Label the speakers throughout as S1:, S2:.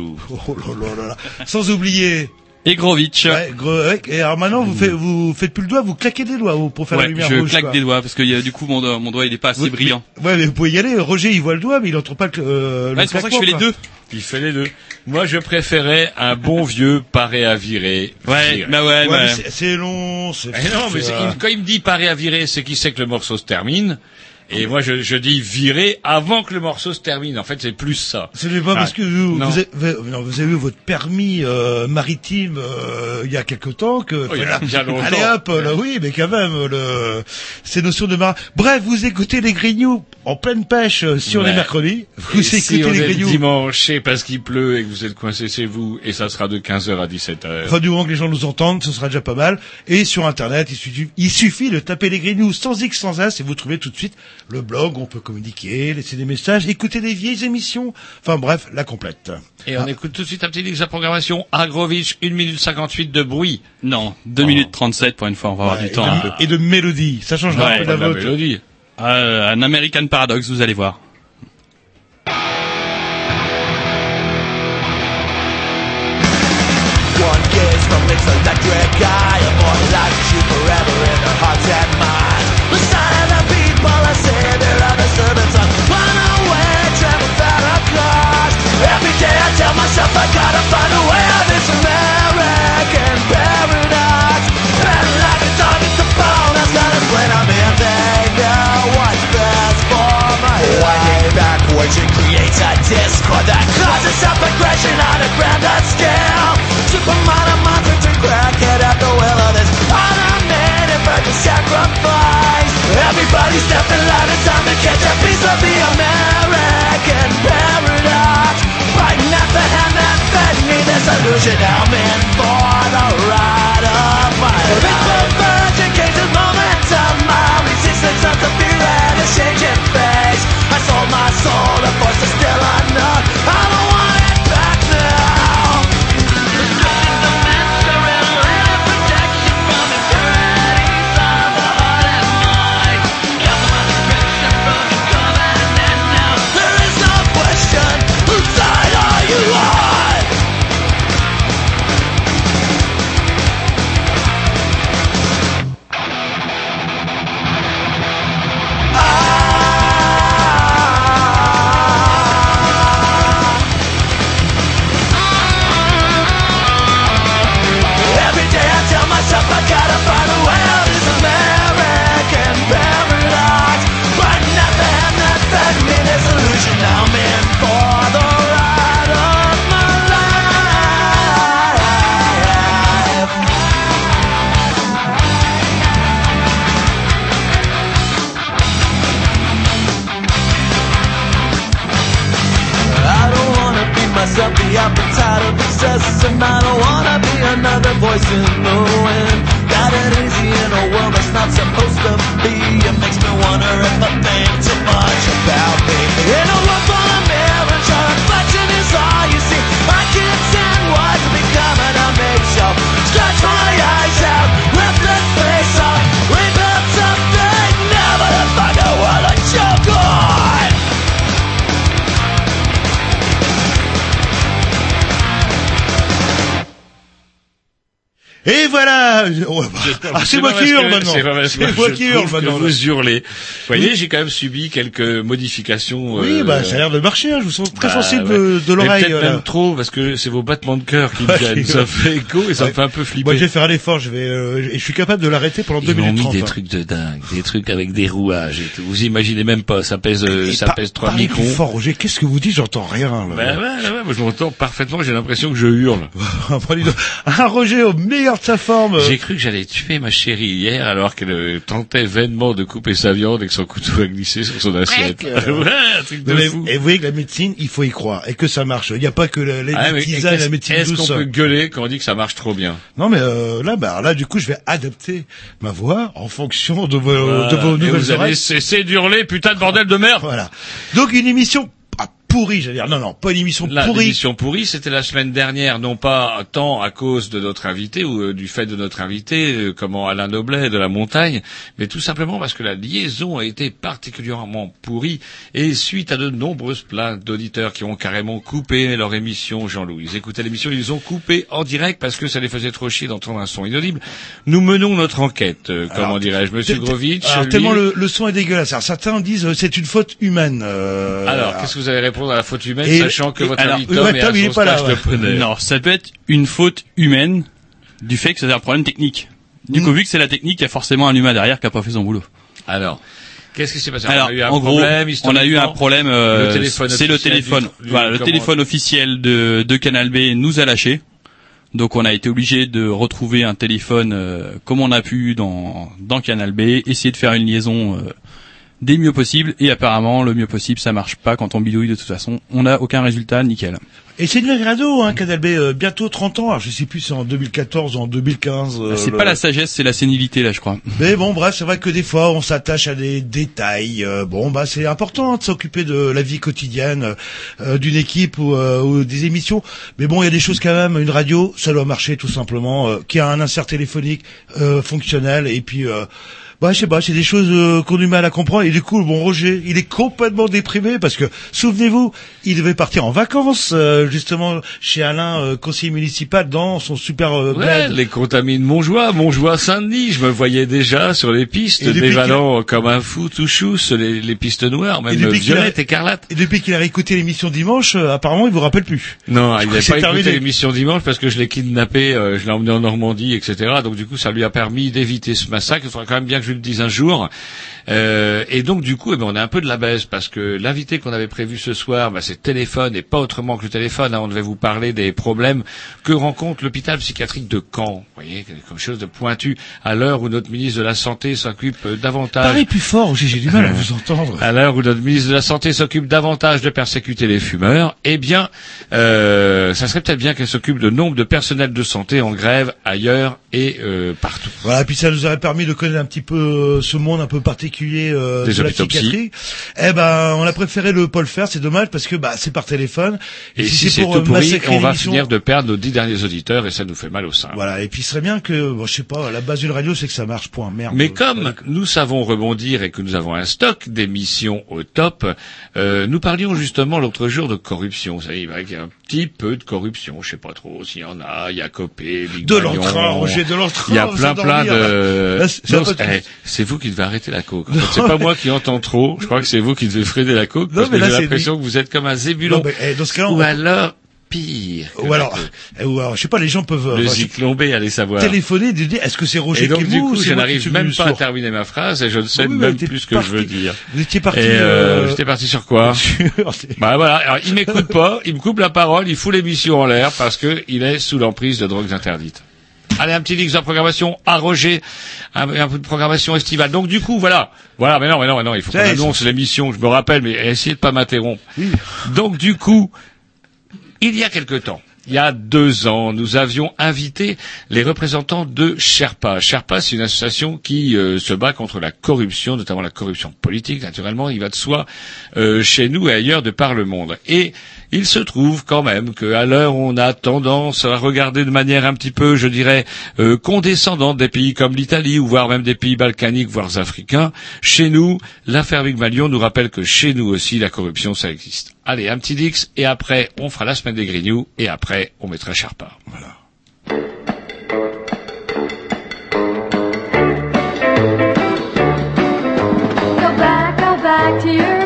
S1: Oh là là là là. Sans oublier... Ouais, gros- ouais, et alors maintenant, vous faites, vous faites plus le doigt, vous claquez des doigts pour faire la lumière
S2: je
S1: rouge.
S2: claque
S1: quoi.
S2: des doigts parce que du coup mon, doigt- mon doigt il est pas assez brillant.
S1: mais- ouais, mais vous pouvez y aller. Roger, il voit le doigt, mais il entend pas le, euh, le
S2: Ouais, c'est pour ça que je fais les deux.
S3: Il fait les deux. Moi, je préférais un bon vieux paré à virer.
S2: Ouais,
S3: Virer.
S2: bah ouais,
S1: quoi. Ouais,
S2: bah,
S1: mais c'est- long, c'est...
S3: Eh non, mais
S1: euh,
S3: quand il me dit paré à virer, c'est qu'il sait que le morceau se termine. Et moi, je, je dis virer avant que le morceau se termine. En fait, c'est plus ça.
S1: Ce n'est pas parce que vous, vous, avez, non, vous avez eu votre permis euh, maritime euh, il y a quelque temps que
S3: Oh, il y a bien longtemps.
S1: allez hop là oui mais quand même le ces notions de marin. Bref vous écoutez les Grignoux en pleine pêche euh, sur
S3: Ouais.
S1: les mercredis. Vous
S3: Et si
S1: écoutez
S3: on
S1: les
S3: est
S1: Grignoux.
S3: dimanche, c'est parce qu'il pleut et que vous êtes coincé chez vous, et ça sera de 15h à 17h.
S1: Enfin, du moment que les gens nous entendent, ce sera déjà pas mal. Et sur Internet, il suffit, il suffit de taper les Grignoux sans X, sans S, et vous trouvez tout de suite le blog. On peut communiquer, laisser des messages, écouter des vieilles émissions. Enfin bref, la complète.
S3: Et on écoute tout de suite un petit disque de programmation. Agrovitch, 1 minute 58 de bruit.
S2: non, 2 minutes 37 pour une fois, on va avoir du temps un
S1: de,
S2: peu.
S1: et de mélodie. Ça changera
S2: Ouais,
S1: un peu de la
S3: la mélodie.
S2: Euh, un American Paradox, vous allez voir.
S4: One kiss from
S1: Ah, c'est moi qui hurle maintenant
S3: C'est
S1: moi qui hurle maintenant
S3: vous hurlez. Vous voyez, j'ai quand même subi quelques modifications.
S1: Oui,
S3: euh,
S1: bah ça a l'air de marcher, hein, je vous sens très
S3: bah,
S1: sensible
S3: ouais.
S1: de, de l'oreille.
S3: Peut-être même trop, parce que c'est vos battements de cœur qui me viennent. Ça fait écho et ça
S1: Ouais.
S3: me fait un peu flipper.
S1: Moi je vais faire un effort, je vais euh, et je suis capable de l'arrêter pendant deux
S3: Ils
S1: minutes
S3: mis
S1: trente.
S3: des
S1: hein.
S3: trucs de dingue, des trucs avec des rouages et tout. Vous imaginez même pas, ça pèse, euh,
S1: Et
S3: ça pèse 3
S1: parlez
S3: microns.
S1: fort, Roger, qu'est-ce que vous dites? J'entends rien. Là.
S3: Ben ouais, ouais, moi je m'entends parfaitement, j'ai l'impression que je hurle.
S1: Dis donc, ah, Roger au meilleur de sa forme.
S3: J'ai cru que j'allais tuer ma chérie hier alors qu'elle euh, tentait vainement de couper sa viande son couteau a glissé sur son assiette. ouais, un truc de
S1: Non, mais-
S3: fou.
S1: et vous voyez que la médecine, il faut y croire et que ça marche. Il n'y a pas que la, les
S3: Ah, mais
S1: la
S3: est-ce
S1: médecine
S3: est-ce
S1: douce.
S3: qu'on peut gueuler quand on dit que ça marche trop bien?
S1: Non mais euh, là, bah là, du coup, je vais adapter ma voix en fonction de vos,
S3: Voilà.
S1: de vos
S3: Et
S1: nouvelles
S3: vous allez
S1: oreilles.
S3: cesser d'hurler, putain de bordel de merde
S1: Voilà. Donc une émission ah, pourrie, j'allais dire. Non, non, pas une émission
S3: La
S1: pourrie.
S3: émission pourrie, c'était la semaine dernière, non pas tant à cause de notre invité ou euh, du fait de notre invité, euh, comment Alain Noblet de la montagne, mais tout simplement parce que la liaison a été particulièrement pourrie et suite à de nombreuses plaintes d'auditeurs qui ont carrément coupé leur émission, Jean-Louis. Ils écoutaient l'émission, ils ont coupé en direct parce que ça les faisait trop chier d'entendre un son inaudible. Nous menons notre enquête, euh, comment dirais-je, Monsieur Grovitch.
S1: Alors
S3: lui-
S1: tellement le, le son est dégueulasse. Alors, certains disent euh, c'est une faute humaine. euh,
S3: Alors, qu'est-ce que vous allez répondre à la faute humaine,
S1: Et-
S3: sachant que
S1: et-
S3: votre
S2: alors,
S3: ami Tom est
S1: il est pas là, ouais.
S2: Non, ça peut être une faute humaine du fait que c'est un problème technique. Du
S1: Mm.
S2: coup, vu que c'est la technique, il y a forcément un humain derrière qui a pas fait son boulot.
S3: Alors, qu'est-ce qui s'est passé?
S2: Alors,
S3: on a eu un
S2: en gros,
S3: problème,
S2: on a eu un problème. euh,
S3: Le téléphone
S2: c'est le téléphone.
S3: du- du-
S2: voilà, le téléphone officiel de, de Canal B nous a lâché. Donc, on a été obligé de retrouver un téléphone euh, comme on a pu dans dans Canal B, essayer de faire une liaison euh, des mieux possible. Et apparemment, le mieux possible, ça marche pas quand on bidouille de toute façon. On n'a aucun résultat, nickel.
S1: Et c'est une radio, hein, Canal B, euh, bientôt 30 ans. Alors, je sais plus c'est en 2014 ou en 2015. euh,
S2: c'est
S1: le-
S2: pas la sagesse, c'est la sénilité là, je crois.
S1: Mais bon, bref, c'est vrai que des fois, on s'attache à des détails. euh, bon, bah, c'est important de s'occuper de la vie quotidienne euh, d'une équipe ou, euh, ou des émissions. Mais bon, il y a des choses quand même. Une radio, ça doit marcher tout simplement. Euh, qui a un insert téléphonique euh, fonctionnel et puis. Bah, je sais pas, c'est des choses euh, qu'on a du mal à comprendre. Et du coup, bon, Roger, il est complètement déprimé parce que, souvenez-vous, il devait partir en vacances, euh, justement, chez Alain, euh, conseiller municipal, dans son super euh,
S3: Ouais, les contamines Montjoie, Montjoie Saint-Denis, je me voyais déjà sur les pistes,
S1: Et
S3: dévalant comme un fou tout chousse les, les pistes noires, même
S1: Et depuis qu'il a-
S3: violette, écarlate.
S1: Et depuis qu'il a réécouté l'émission dimanche, euh, apparemment, il vous rappelle plus.
S3: Non, il n'a pas écouté l'émission dimanche parce que je l'ai kidnappé, euh, je l'ai emmené en Normandie, etc. Donc du coup, ça lui a permis d'éviter ce massacre. Il faudra quand même bien que je le dise un jour. Euh, et donc du coup, eh ben, on a un peu de la baisse parce que l'invité qu'on avait prévu ce soir, bah, c'est téléphone et pas autrement que le téléphone. hein. On devait vous parler des problèmes que rencontre l'hôpital psychiatrique de Caen. Vous voyez, quelque chose de pointu à l'heure où notre ministre de la Santé s'occupe euh, davantage
S1: Parlez plus fort, j'ai du mal à vous entendre.
S3: à l'heure où notre ministre de la Santé s'occupe davantage de persécuter les fumeurs, eh bien, euh, ça serait peut-être bien qu'elle s'occupe de nombre de personnels de santé en grève ailleurs et euh, partout.
S1: Voilà, puis ça nous aurait permis de connaître un petit peu euh, ce monde un peu particulier euh, de la psychiatrie. Eh ben, on a préféré le pas le faire, c'est dommage parce que bah c'est par téléphone.
S3: Et, si c'est
S1: pour,
S3: tout
S1: euh,
S3: pourri, on va finir de perdre nos dix derniers auditeurs et ça nous fait mal au sein.
S1: Voilà, et puis il serait bien que, bon, je sais pas, la base d'une radio, c'est que ça marche. Point. Merde.
S3: Mais comme nous savons rebondir et que nous avons un stock d'émissions au top, euh, nous parlions justement l'autre jour de corruption. Vous savez, il y a un petit peu de corruption. Je sais pas trop s'il y en a. Il y a Copé, Big
S1: de l'entrain, Roger, de l'entrain.
S3: Il y a plein plein de.
S1: C'est-
S3: eh, c'est vous qui devez arrêter la coke. C'est pas moi qui entends trop. Je crois que c'est vous qui devez freiner la coke
S1: Non,
S3: parce
S1: mais
S3: que j'ai l'impression que vous êtes comme un zébulon.
S1: Non, mais, eh, dans ce cas-là,
S3: Ou
S1: on-
S3: alors pire.
S1: ou alors, eh, ou alors, je sais pas, les gens peuvent euh,
S3: le
S1: enfin,
S3: zyclombé, allez savoir.
S1: téléphoner et dire est-ce que c'est Roger
S3: Et donc du
S1: ou
S3: coup, je n'arrive même pas à terminer ma phrase et je ne sais
S1: Oui,
S3: même plus ce que je veux dire.
S1: Vous étiez parti.
S3: Et euh,
S1: euh,
S3: j'étais parti sur quoi Bah voilà, alors il m'écoute pas, il me coupe la parole, il fout l'émission en l'air parce que il est sous l'emprise de drogues interdites. Allez, un petit mix de programmation à Roger, un, un peu de programmation estivale. Donc du coup, voilà, voilà, mais non, mais non, mais non, il faut qu'on annonce l'émission. Je me rappelle, mais essayez de pas m'interrompre. Donc du coup, Il y a quelque temps, il y a deux ans, nous avions invité les représentants de Sherpa. Sherpa, c'est une association qui euh, se bat contre la corruption, notamment la corruption politique, naturellement, il va de soi, euh, chez nous et ailleurs de par le monde. Et il se trouve quand même qu'à l'heure où on a tendance à regarder de manière un petit peu, je dirais, euh, condescendante des pays comme l'Italie, ou voire même des pays balkaniques, voire africains, chez nous, l'affaire Malion nous rappelle que chez nous aussi, la corruption, ça existe. Allez, un petit Dix, et après, on fera la semaine des Grignoux, et après, on mettra Sherpa. Voilà.
S5: Go back, go back to your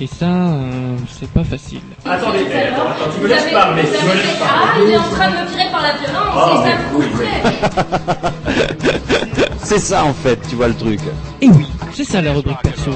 S6: Et ça, euh, c'est pas facile.
S7: Attendez, attends, attends, tu me laisses parler, tu me laisses
S8: Ah, il est en train de me tirer par la violence,
S7: Oh,
S8: c'est ça
S7: oui,
S8: procès.
S9: C'est ça en fait, tu vois le truc.
S6: Et oui, c'est ça la rubrique perso.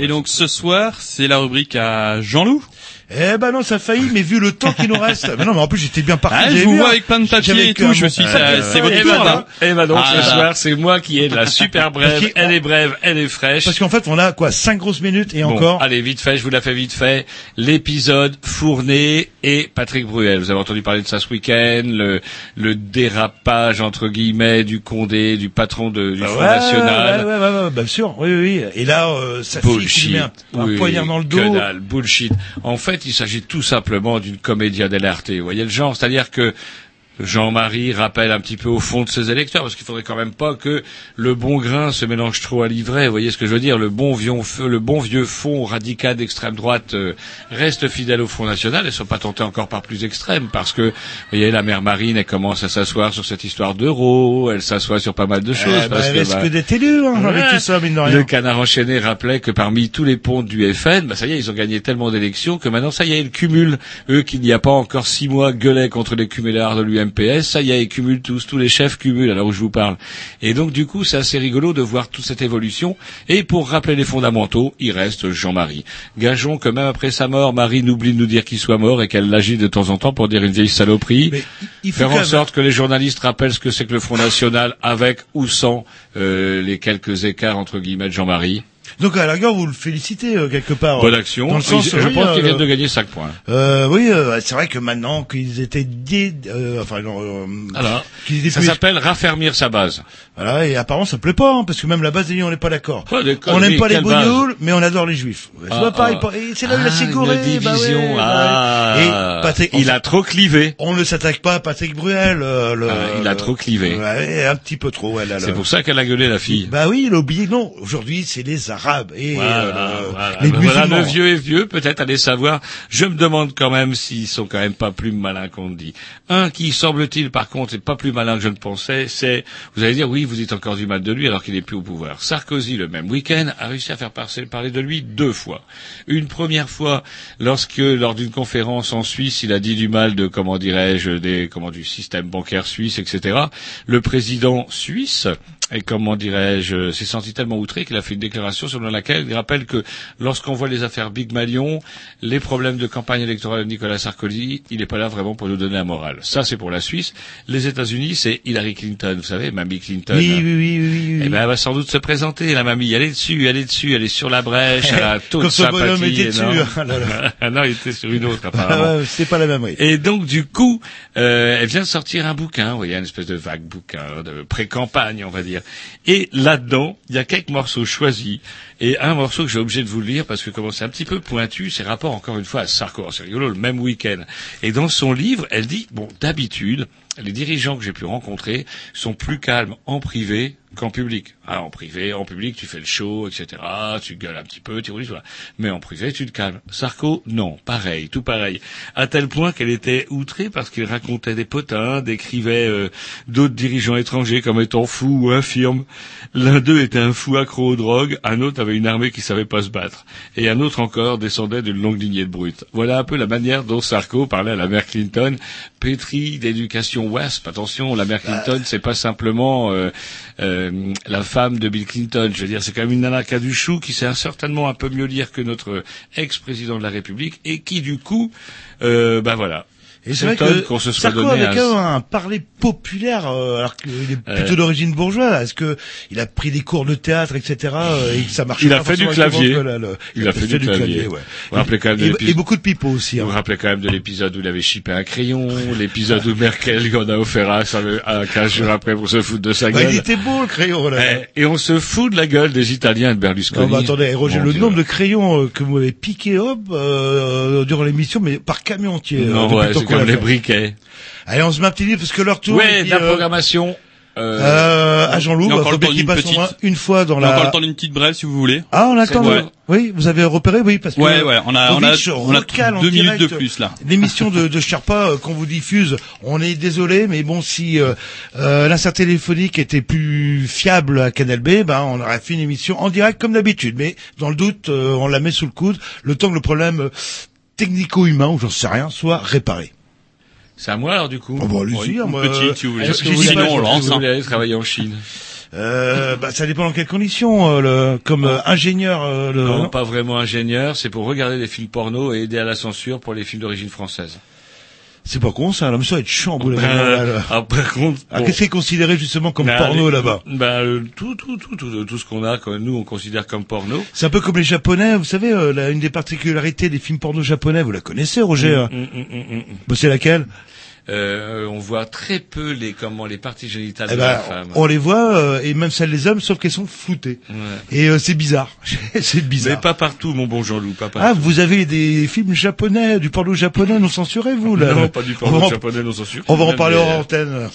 S2: Et donc ce soir, c'est la rubrique à Jean-Loup.
S1: Eh ben non, ça a failli, mais vu le temps qui nous reste. Mais non, mais en plus j'étais bien parti.
S2: Ah, je vous
S1: vu,
S2: vois
S1: hein.
S2: avec plein de papiers
S1: J'avais
S2: et tout, je me suis dit, c'est votre
S3: Et
S2: tour,
S3: ben
S2: là.
S3: donc, et ben donc
S2: Ah
S3: ce
S2: là là.
S3: soir, c'est moi qui ai de la super brève.
S1: Qu'il-
S3: Elle est brève, elle est fraîche.
S1: Parce qu'en fait, on a quoi, cinq grosses minutes et
S3: Bon,
S1: encore.
S3: allez, vite fait, je vous la fais vite fait. L'épisode Fourné et Patrick Bruel. Vous avez entendu parler de ça ce week-end, le, le dérapage, entre guillemets, du Condé, du patron de, du
S1: Ouais,
S3: Front National.
S1: Ouais, ouais, ouais, ouais, bien sûr. Oui, oui. Et là, euh, ça fille
S3: Bullshit.
S1: met un, un
S3: Oui,
S1: poignard dans le
S3: que
S1: dos.
S3: dalle, bullshit. En fait, il s'agit tout simplement d'une comédia dell'arte. Vous voyez le genre, c'est-à-dire que Jean-Marie rappelle un petit peu au fond de ses électeurs, parce qu'il faudrait quand même pas que le bon grain se mélange trop à l'ivraie. Vous voyez ce que je veux dire? Le bon vieux, le bon vieux fond radical d'extrême droite euh, reste fidèle au Front National et ne sont pas tentés encore par plus extrême, parce que, vous voyez, la mère Marine, elle commence à s'asseoir sur cette histoire d'euro, elle s'assoit sur pas mal de choses.
S1: Eh ben,
S3: parce
S1: elle
S3: que,
S1: risque
S3: bah,
S1: d'être élu, hein, avec tout ça, mine de rien.
S3: le canard enchaîné rappelait que parmi tous les ponts du FN, bah ça y est, ils ont gagné tellement d'élections que maintenant ça y est, ils cumulent. Eux qui, n'y a pas encore six mois, gueulaient contre les cumulards de l'UMP MPS, ça y est, ils cumulent tous, tous les chefs cumulent à l'heure où je vous parle. Et donc du coup, c'est assez rigolo de voir toute cette évolution. Et pour rappeler les fondamentaux, il reste Jean-Marie. Gageons que même après sa mort, Marie n'oublie de nous dire qu'il soit mort et qu'elle l'agit de temps en temps pour dire une vieille saloperie.
S1: Mais il faut
S3: Faire en sorte que les journalistes rappellent ce que c'est que le Front National avec ou sans euh, les quelques écarts entre guillemets de Jean-Marie.
S1: Donc à la rigueur, vous le félicitez euh, quelque part.
S3: Bonne
S1: euh,
S3: action.
S1: Dans le sens,
S3: je
S1: oui,
S3: pense
S1: euh,
S3: qu'ils viennent de gagner 5 points.
S1: Euh, oui, euh, c'est vrai que maintenant qu'ils étaient dé, euh, enfin, euh,
S3: Alors,
S1: qu'ils étaient
S3: ça
S1: plus-
S3: s'appelle raffermir sa base.
S1: Voilà, et apparemment ça plaît pas, hein, parce que même la base des on n'est pas d'accord.
S3: Oh,
S1: on n'aime pas les bougnoules, mais on adore les juifs. Ouais,
S3: Ah, ah.
S1: c'est là où il a
S3: Ah,
S1: Ségoré,
S3: une
S1: bah ouais, bah. Et Patrick,
S3: il a trop clivé.
S1: on ne s'attaque pas à Patrick Bruel. euh, le,
S3: Ah, il a trop clivé.
S1: Ouais, un petit peu trop.
S3: C'est pour ça qu'elle a gueulé la fille.
S1: Bah oui, il a oublié. Non, aujourd'hui c'est les Arabes et
S3: Voilà,
S1: euh,
S3: voilà.
S1: les
S3: Ben voilà, le vieux est vieux, peut-être allez savoir. Je me demande quand même s'ils sont quand même pas plus malins qu'on dit. Un qui semble-t-il par contre est pas plus malin que je ne pensais, c'est vous allez dire oui, vous dites encore du mal de lui alors qu'il est plus au pouvoir. Sarkozy le même week-end a réussi à faire parler de lui deux fois. Une première fois lorsque lors d'une conférence en Suisse, il a dit du mal de comment dirais-je des comment du système bancaire suisse, etc. Le président suisse et comment dirais-je, s'est senti tellement outré qu'il a fait une déclaration selon laquelle il rappelle que lorsqu'on voit les affaires Big Malion, les problèmes de campagne électorale de Nicolas Sarkozy, il n'est pas là vraiment pour nous donner la morale. Ça, c'est pour la Suisse. Les États-Unis, c'est Hillary Clinton, vous savez, Mamie Clinton.
S1: Oui, oui, oui, oui, oui.
S3: Eh ben, elle va sans doute se présenter, la mamie. Elle est dessus, elle est dessus, elle est sur la brèche, elle a toute
S1: Comme ce
S3: sympathie.
S1: bonhomme était dessus.
S3: énorme.
S1: Ah
S3: non, il était sur une autre,
S1: Ah
S3: apparemment.
S1: c'est pas la même, oui.
S3: Et donc du coup, euh, elle vient de sortir un bouquin, vous voyez, une espèce de vague bouquin de pré-campagne, on va dire. Et là-dedans, il y a quelques morceaux choisis. Et un morceau que j'ai obligé de vous lire parce que comme c'est un petit peu pointu, c'est rapport encore une fois à Sarko. C'est rigolo, le même week-end. Et dans son livre, elle dit, bon, d'habitude, les dirigeants que j'ai pu rencontrer sont plus calmes en privé qu'en public. Ah, en privé, en public, tu fais le show, etc. Tu gueules un petit peu, tu roules, voilà. Mais en privé, tu te calmes. Sarko, non, pareil, tout pareil. À tel point qu'elle était outrée parce qu'il racontait des potins, décrivait euh, d'autres dirigeants étrangers comme étant fous ou infirmes. L'un d'eux était un fou accro aux drogues, un autre avait une armée qui savait pas se battre, et un autre encore descendait d'une longue lignée de brutes. Voilà un peu la manière dont Sarko parlait à la mère Clinton, pétrie d'éducation WASP. Attention, la mère Clinton, c'est pas simplement euh, euh, la femme de Bill Clinton. Je veux dire, c'est quand même une nana qui qui sait certainement un peu mieux lire que notre ex-président de la République, et qui du coup, euh, ben voilà.
S1: Et c'est vrai que
S3: qu'on se soit
S1: Sarko
S3: donné
S1: avait quand même un parler populaire, euh, alors qu'il est plutôt
S3: Euh.
S1: d'origine bourgeoise. Est-ce que il a pris des cours de théâtre, etc. euh, et que ça marche
S3: Il a
S1: pas
S3: fait du clavier.
S1: là, le-
S3: Il a fait du clavier.
S1: ouais.
S3: Vous vous rappelez quand même
S1: Et, beaucoup de pipeaux aussi.
S3: Vous
S1: Hein.
S3: vous rappelez quand même de l'épisode où il avait chippé un crayon, l'épisode où Merkel lui en a offert un un 15 jours après pour se foutre de sa
S1: Bah,
S3: gueule.
S1: il était beau le crayon là.
S3: Eh, Et on se fout de la gueule des Italiens de Berlusconi.
S1: Non, mais attendez, Roger,
S3: Mon
S1: le nombre de crayons euh, que vous avez piqué hop euh, durant l'émission, mais par camion entier.
S3: Non,
S1: depuis
S3: ouais, comme les briquets.
S1: Allez, on se met un petit livre parce que leur tour.
S3: Ouais, de la
S1: euh,
S3: programmation. Euh,
S1: euh, à Jean-Loup,
S2: a encore le temps d'une
S1: passe au moins
S2: petite.
S1: une fois dans
S2: On a
S1: la.
S2: encore le temps d'une petite brève si vous voulez.
S1: Ah, on attend.
S2: Ouais.
S1: Oui, vous avez repéré, oui, parce que.
S2: Ouais, ouais, on a, on a, on a deux minutes de plus là.
S1: L'émission de, de Sherpa euh, qu'on vous diffuse, on est désolé, mais bon, si euh, euh, l'insert téléphonique était plus fiable à Canal B, ben on aurait fait une émission en direct comme d'habitude. Mais dans le doute, euh, on la met sous le coude, le temps que le problème euh, technico-humain, ou j'en sais rien, soit réparé.
S3: C'est à moi alors du coup.
S1: Oh, bah, allez-y,
S2: Une
S1: hein, moi,
S2: petite, si vous voulez.
S3: Est-ce que
S1: j'ai
S3: vous
S1: dit
S3: allez-
S1: pas,
S2: Sinon, on
S1: je-
S2: lance.
S3: vous
S2: hein.
S3: voulez aller travailler en Chine?
S1: Euh, bah, ça dépend dans quelles conditions. euh, le, comme euh, ingénieur, euh, le-
S3: Non, pas vraiment ingénieur. C'est pour regarder des films porno et aider à la censure pour les films d'origine française.
S1: C'est pas con ça. Mais ça va être chiant au là, là.
S3: ah, par contre,
S1: Ah. Qu'est-ce qui est considéré justement comme
S3: Ben,
S1: porno là-bas?
S3: Ben, euh, tout, tout, tout, tout, tout ce qu'on a, nous on considère comme porno.
S1: C'est un peu comme les japonais, vous savez, euh, une des particularités des films porno japonais, vous la connaissez Roger hein
S3: hum, hum, hum, hum.
S1: Bah, C'est laquelle?
S3: Euh, on voit très peu les comment les parties génitales
S1: Eh
S3: de
S1: ben,
S3: la femme.
S1: On les voit, euh, et même celles des hommes, sauf qu'elles sont floutées.
S3: Ouais.
S1: Et euh, c'est bizarre, c'est
S3: Mais
S1: bizarre.
S3: pas partout, mon bon Jean-Loup, pas
S1: Ah,
S3: partout.
S1: vous avez des films japonais, du porno japonais non censuré, vous là
S3: non, pas du
S1: on va
S3: porno
S1: en-
S3: japonais non censuré.
S1: On va en parler
S3: des-
S1: hors antenne.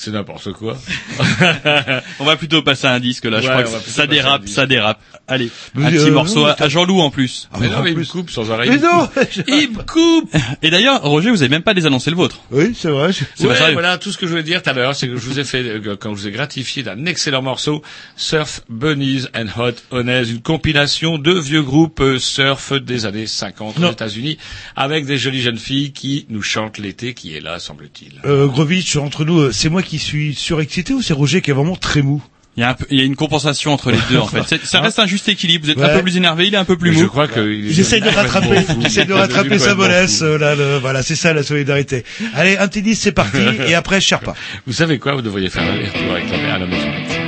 S10: C'est n'importe quoi.
S2: On va plutôt passer à un disque là, je crois
S10: on
S2: que ça dérape, ça dérape. Allez,
S1: Mais,
S2: un petit
S1: euh,
S2: morceau
S1: non,
S2: à,
S1: mais
S2: Jean-Loup en plus.
S10: mais
S1: bah,
S10: non, mais il me coupe sans arrêt.
S1: Mais
S10: il
S1: non.
S10: Il me coupe
S2: Et d'ailleurs, Roger, vous avez même pas désannoncé le vôtre.
S1: Oui, c'est vrai.
S2: C'est
S10: Ouais,
S2: sérieux.
S10: voilà, tout ce que je voulais dire tout à l'heure, c'est que je vous ai fait, euh, quand je vous ai gratifié d'un excellent morceau, Surf Bunnies and Hot Honest, une compilation de vieux groupes euh, surf des années 50
S1: Non.
S10: aux États-Unis, avec des jolies jeunes filles qui nous chantent l'été qui est là, semble-t-il.
S1: Euh, Grovitch, entre nous, c'est moi qui suis surexcité ou c'est Roger qui est vraiment très mou
S2: Il y a un peu, il y a une compensation entre les deux en fait. C'est- Ça reste un juste équilibre. Vous êtes un peu plus énervé, il est un peu plus
S10: Mais je
S2: mou.
S10: crois que
S1: J'essaie de rattraper, j'essaie de rattraper sa mollesse. euh, là, le- voilà, c'est ça la solidarité. Allez, un petit disque, c'est parti, et après Sherpa.
S10: Vous savez quoi, vous devriez faire un retour avec la à la maison.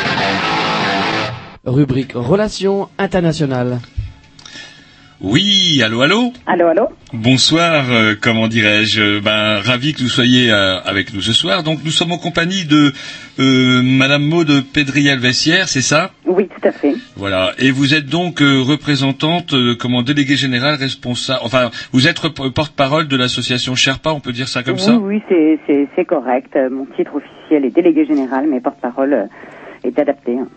S11: Rubrique Relations internationales.
S3: Oui, allô, allô
S12: Allô, allô
S3: Bonsoir, euh, comment dirais-je Ben, ravi que vous soyez euh, avec nous ce soir. Donc, nous sommes en compagnie de euh, Madame Maude Pédriel-Vessière, c'est ça?
S12: Oui, tout à fait.
S3: Voilà. Et vous êtes donc euh, représentante, euh, comment déléguée générale responsable. Enfin, vous êtes porte-parole de l'association Sherpa, on peut dire ça comme
S12: oui,
S3: ça
S12: oui, c'est- c'est c'est correct. Euh, Mon titre officiel est délégué général, mais porte-parole euh, est adapté. hein.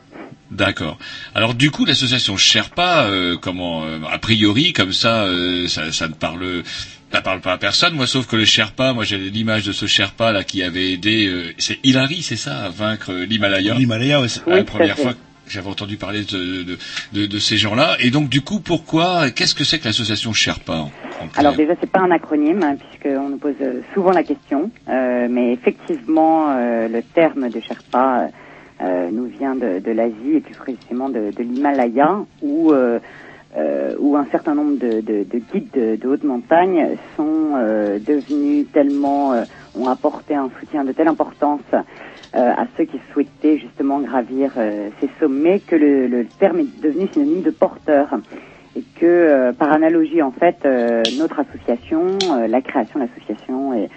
S3: D'accord. Alors du coup, l'association Sherpa, euh, comment, euh, a priori, comme ça, euh, ça, ça ne parle, ça parle pas à personne. Moi, sauf que le Sherpa, moi, j'ai l'image de ce Sherpa là qui avait aidé, euh, c'est Hilary, c'est ça, à vaincre euh, l'Himalaya?
S1: L'Himalaya, ouais, c'est-
S3: la
S1: Oui, à
S3: première fois. que J'avais entendu parler de, de, de, de ces gens-là. Et donc, du coup, pourquoi, qu'est-ce que c'est que l'association Sherpa en- en clair?
S12: Alors déjà, c'est pas un acronyme, hein, puisqu'on nous pose euh, souvent la question, euh, mais effectivement, euh, le terme de Sherpa euh, nous vient de, de l'Asie et plus précisément de, de l'Himalaya, où euh, euh, où un certain nombre de, de- de guides de, haute montagne sont euh, devenus tellement, euh, ont apporté un soutien de telle importance à ceux qui souhaitaient justement gravir ces sommets que le, le terme est devenu synonyme de porteur. Et que par analogie en fait notre association, la création de l'association et,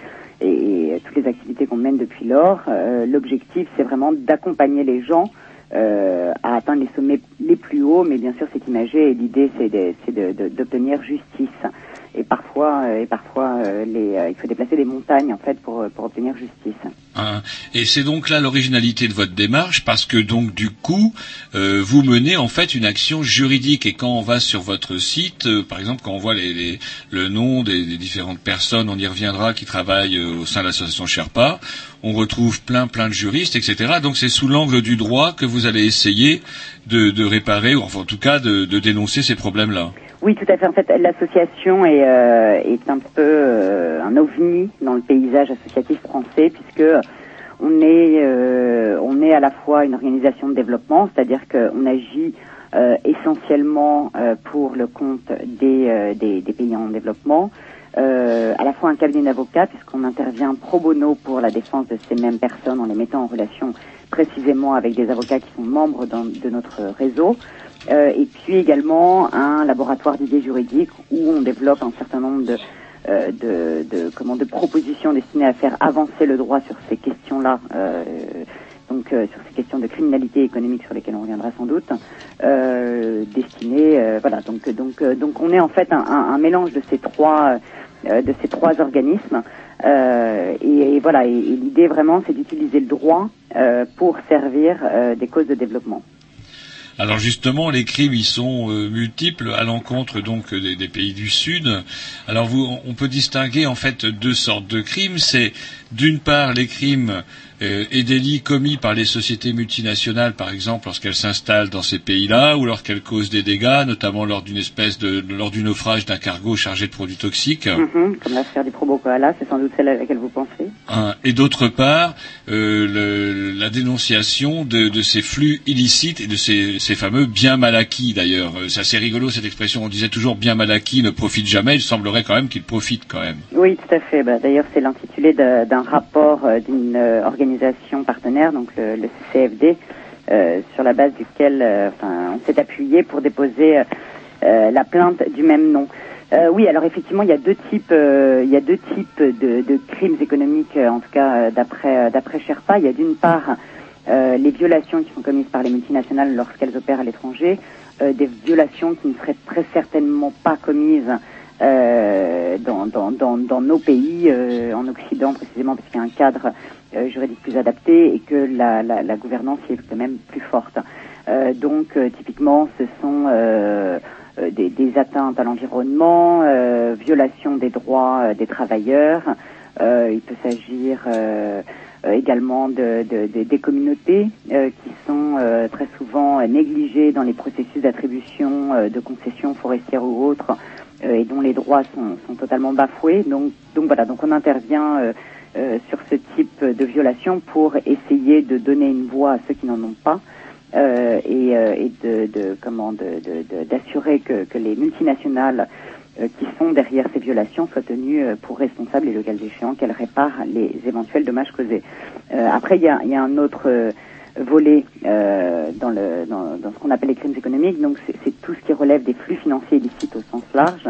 S12: et, toutes les activités qu'on mène depuis lors, euh, l'objectif c'est vraiment d'accompagner les gens euh, à atteindre les sommets les plus hauts, mais bien sûr c'est imagé et l'idée c'est d'obtenir justice. Et parfois, euh, et parfois euh, les, euh, il faut déplacer des montagnes en fait pour, obtenir justice.
S3: Hein. Et c'est donc là l'originalité de votre démarche, parce que donc du coup, vous menez en fait une action juridique. Et quand on va sur votre site, par exemple, quand on voit les, le nom des, différentes personnes, on y reviendra, qui travaillent au sein de l'association Sherpa, on retrouve plein plein de juristes, etc. Donc c'est sous l'angle du droit que vous allez essayer de, réparer, ou en tout cas de, de dénoncer ces problèmes-là.
S12: Oui, tout à fait. En fait, l'association est, euh, est un peu euh, un ovni dans le paysage associatif français, puisque on est, euh, on est à la fois une organisation de développement, c'est-à-dire qu'on agit euh, essentiellement euh, pour le compte des, euh, des, des pays en développement, à la fois un cabinet d'avocats, puisqu'on intervient pro bono pour la défense de ces mêmes personnes en les mettant en relation précisément avec des avocats qui sont membres de notre réseau. Euh, et puis également un laboratoire d'idées juridiques où on développe un certain nombre de, euh, de, de, comment, de propositions destinées à faire avancer le droit sur ces questions-là, euh, donc euh, sur ces questions de criminalité économique sur lesquelles on reviendra sans doute, euh, destinées, euh, voilà, donc donc donc on est en fait un, un, mélange de ces trois de ces trois organismes. Euh, et, et voilà, et, et l'idée vraiment, c'est d'utiliser le droit euh, pour servir euh, des causes de développement.
S3: Alors justement, les crimes ils sont euh, multiples à l'encontre donc des, des pays du Sud. Alors vous, on peut distinguer en fait deux sortes de crimes. C'est d'une part les crimes euh, et délits commis par les sociétés multinationales, par exemple, lorsqu'elles s'installent dans ces pays-là, ou lorsqu'elles causent des dégâts, notamment lors d'une espèce de lors du naufrage d'un cargo chargé de produits toxiques.
S12: Mhm, comme l'affaire du Probo Koala, c'est sans doute celle à laquelle vous pensez.
S3: Hein, et d'autre part, euh, le- la dénonciation de, de ces flux illicites et de ces, ces fameux biens mal acquis d'ailleurs. Euh, C'est assez rigolo cette expression. On disait toujours bien mal acquis ne profite jamais. Il semblerait quand même qu'il profite quand même.
S12: Oui, tout à fait. Bah, D'ailleurs, c'est l'intitulé d'un rapport euh, d'une euh, organisation partenaire, donc le, le CFD, euh, sur la base duquel euh, on s'est appuyé pour déposer euh, la plainte du même nom. Oui, alors effectivement, il y a deux types, il y a deux types de, crimes économiques, en tout cas d'après Sherpa. Il y a d'une part les violations qui sont commises par les multinationales lorsqu'elles opèrent à l'étranger, des violations qui ne seraient très certainement pas commises dans, dans, nos pays, en Occident précisément, parce qu'il y a un cadre juridique plus adapté et que la, la, la gouvernance est quand même plus forte. Euh, donc, euh, typiquement, ce sont euh, euh, des, des atteintes à l'environnement, euh, violation des droits euh, des travailleurs. Euh, il peut s'agir euh, euh, également de, de- de- des communautés euh, qui sont euh, très souvent euh, négligées dans les processus d'attribution euh, de concessions forestières ou autres euh, et dont les droits sont, sont totalement bafoués. Donc, donc voilà, donc on intervient euh, sur ce type de violation pour essayer de donner une voix à ceux qui n'en ont pas. euh, et, euh, et de, de comment de- de- de- d'assurer que, que les multinationales euh, qui sont derrière ces violations soient tenues euh, pour responsables et le cas échéant qu'elles réparent les éventuels dommages causés. Euh, après, il y a, y a un autre volet euh, dans, le, dans, dans ce qu'on appelle les crimes économiques. Donc, c'est, c'est tout ce qui relève des flux financiers illicites au sens large.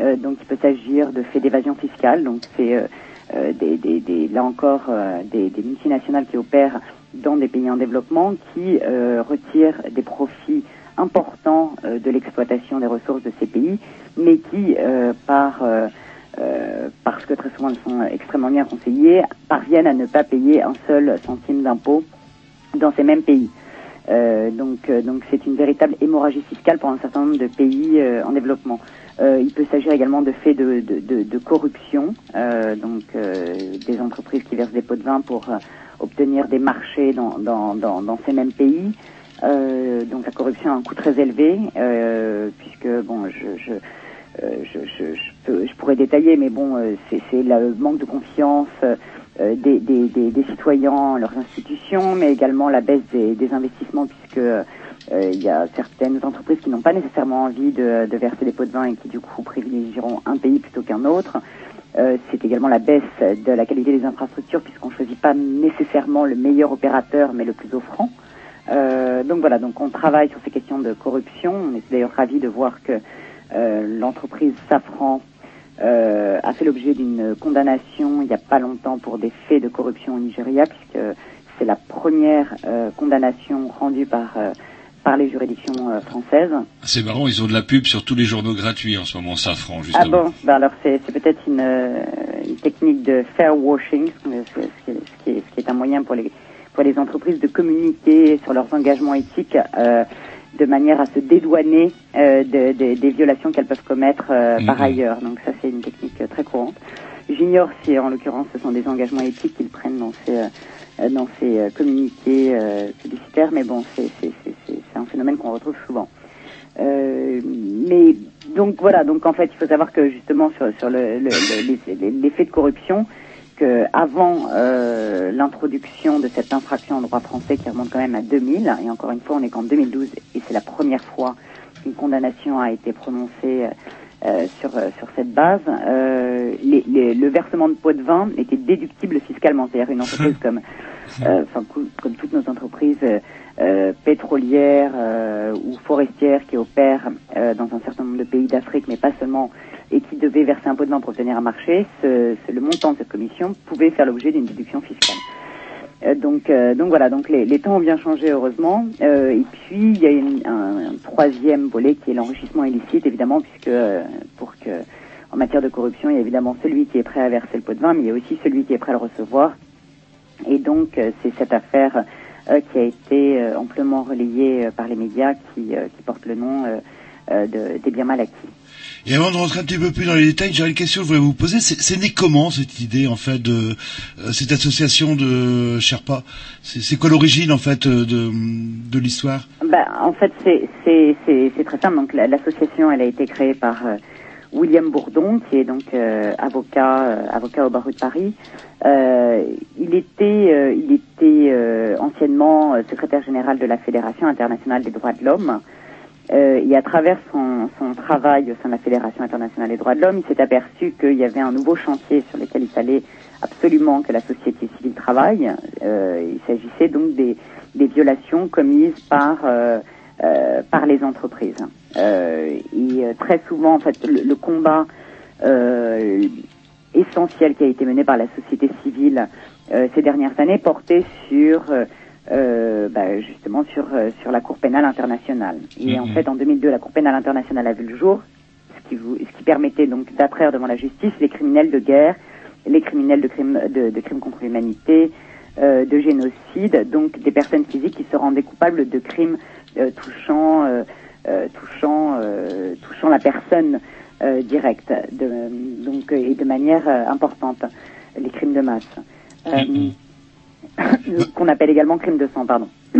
S12: Euh, donc, il peut s'agir de faits d'évasion fiscale. Donc, c'est euh, des, des, là encore euh, des, multinationales qui opèrent dans des pays en développement qui euh, retirent des profits importants euh, de l'exploitation des ressources de ces pays, mais qui, euh, par euh, euh, parce que très souvent elles sont extrêmement bien conseillées, parviennent à ne pas payer un seul centime d'impôt dans ces mêmes pays. Euh, donc, euh, donc c'est une véritable hémorragie fiscale pour un certain nombre de pays euh, en développement. Euh, il peut s'agir également de faits de, de, de, de corruption, euh, donc euh, des entreprises qui versent des pots de vin pour euh, obtenir des marchés dans, dans, dans, dans ces mêmes pays. Euh, donc la corruption a un coût très élevé, euh, puisque bon, je, je, je, je, je, peux- je pourrais détailler, mais bon, c'est le manque de confiance des, des, des, des citoyens, leurs institutions, mais également la baisse des, investissements puisque il y a certaines entreprises qui n'ont pas nécessairement envie de, de verser des pots de vin et qui du coup privilégieront un pays plutôt qu'un autre. Euh, c'est également la baisse de la qualité des infrastructures puisqu'on ne choisit pas nécessairement le meilleur opérateur mais le plus offrant. Euh, donc voilà, donc on travaille sur ces questions de corruption. On est d'ailleurs ravis de voir que euh, l'entreprise Safran euh, a fait l'objet d'une condamnation il n'y a pas longtemps pour des faits de corruption au Nigeria puisque c'est la première euh, condamnation rendue par euh, par les juridictions euh, françaises.
S13: C'est marrant, ils ont de la pub sur tous les journaux gratuits en ce moment, Safran,
S12: Ah
S13: justement.
S12: bon? Ben Alors c'est peut-être une, euh, une technique de fair washing, ce qui est- ce qui est- ce qui est, un moyen pour les pour les entreprises de communiquer sur leurs engagements éthiques euh, de manière à se dédouaner euh, de- de- des violations qu'elles peuvent commettre euh, par ailleurs. Donc ça c'est une technique euh, très courante. J'ignore si en l'occurrence ce sont des engagements éthiques qu'ils prennent dans ces euh, dans ces euh, communiqués euh, publicitaires, mais bon c'est un phénomène qu'on retrouve souvent. Euh, mais donc voilà, donc en fait, il faut savoir que justement sur, sur le, le- le- l'effet de corruption, que avant euh, l'introduction de cette infraction en droit français qui remonte quand même à 2000, et encore une fois, on est qu'en 2012 et c'est la première fois qu'une condamnation a été prononcée euh, euh, sur cette base, euh, les- les- le versement de pots de vin était déductible fiscalement, c'est-à-dire une entreprise comme euh, comme toutes nos entreprises euh, euh, pétrolières euh, ou forestières qui opèrent euh, dans un certain nombre de pays d'Afrique, mais pas seulement, et qui devaient verser un pot de vin pour obtenir un marché, ce, ce- le montant de cette commission pouvait faire l'objet d'une déduction fiscale. Euh, donc, euh, donc voilà, donc les, temps ont bien changé heureusement. Euh, et puis il y a un, troisième volet qui est l'enrichissement illicite, évidemment, puisque pour que en matière de corruption, il y a évidemment celui qui est prêt à verser le pot de vin, mais il y a aussi celui qui est prêt à le recevoir. Et donc, c'est cette affaire qui a été amplement relayée par les médias qui, qui porte le nom de, des biens mal acquis.
S1: Et avant de rentrer un petit peu plus dans les détails, j'ai une question que je voulais vous poser. C'est né comment cette idée en fait de euh, cette association de Sherpa? C'est quoi l'origine en fait euh, de, de l'histoire?
S12: Ben, en fait, c'est très simple. Donc, la- l'association, elle a été créée par euh, William Bourdon, qui est donc avocat avocat au barreau de Paris. Il était il était anciennement secrétaire général de la Fédération internationale des droits de l'homme. Euh, et à travers son, son travail au sein de la Fédération internationale des droits de l'homme, il s'est aperçu qu'il y avait un nouveau chantier sur lequel il fallait absolument que la société civile travaille. Euh, il s'agissait donc des, des violations commises par euh, euh, par les entreprises. Euh, et euh, très souvent, en fait, le, le combat essentiel qui a été mené par la société civile ces dernières années portait sur euh, bah, justement sur euh, sur la Cour pénale internationale. Et en
S14: Mhm.
S12: fait, en 2002, la Cour pénale internationale a vu le jour, ce qui, vous, ce qui permettait donc d'attraire devant la justice les criminels de guerre, les criminels de crimes de, de crimes contre l'humanité, euh, de génocide, donc des personnes physiques qui se rendaient coupables de crimes euh, touchant euh, euh, touchant euh, touchant la personne euh, directe, de, donc et de manière euh, importante, les crimes de masse. Euh, qu'on appelle également crime de sang, pardon.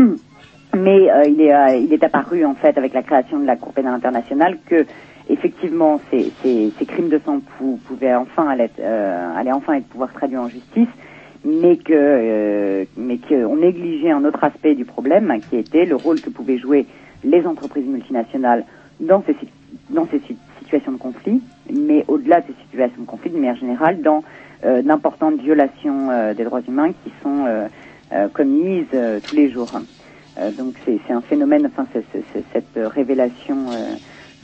S12: Mais euh, il, est, euh, il est apparu en fait avec la création de la Cour pénale internationale que effectivement ces, crimes de sang pou- pouvaient enfin aller, euh, aller enfin être pouvoir traduits en justice, mais que euh, mais qu'on négligeait un autre aspect du problème qui était le rôle que pouvaient jouer les entreprises multinationales dans ces dans ces si- situations de conflit, mais au-delà de ces situations de conflit, de manière générale, dans euh, d'importantes violations euh, des droits humains qui sont euh, euh, commises euh, tous les jours. Euh, donc c'est un phénomène, enfin c'est- c'est- c'est- cette révélation, euh,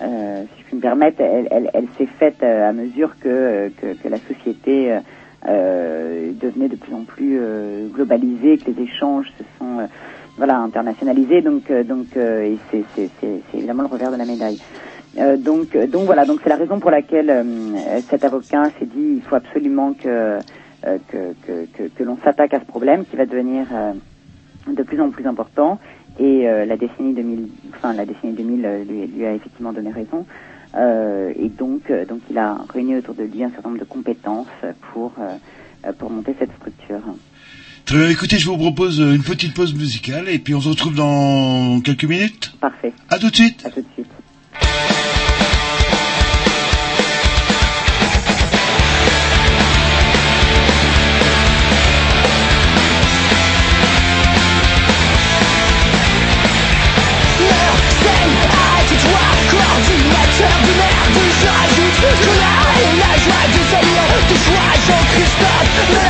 S12: euh, si je puis me permettre, elle, elle, elle s'est faite euh, à mesure que, que, que la société euh, euh, devenait de plus en plus euh, globalisée, que les échanges se sont euh, voilà internationalisés. Donc euh, donc euh, et c'est évidemment le revers de la médaille. Euh, donc, euh, donc voilà, donc c'est la raison pour laquelle euh, cet avocat s'est dit il faut absolument que euh, que, que, que, que l'on s'attaque à ce problème qui va devenir de plus en plus important. Et la décennie 2000, enfin la décennie 2000 euh, lui, lui a effectivement donné raison. Et donc, donc il a réuni autour de lui un certain nombre de compétences pour pour monter cette structure.
S1: Très bien, écoutez, je vous propose une petite pause musicale et puis on se retrouve dans quelques minutes.
S12: Parfait.
S1: À tout de suite.
S12: À tout de suite.
S14: Yeah.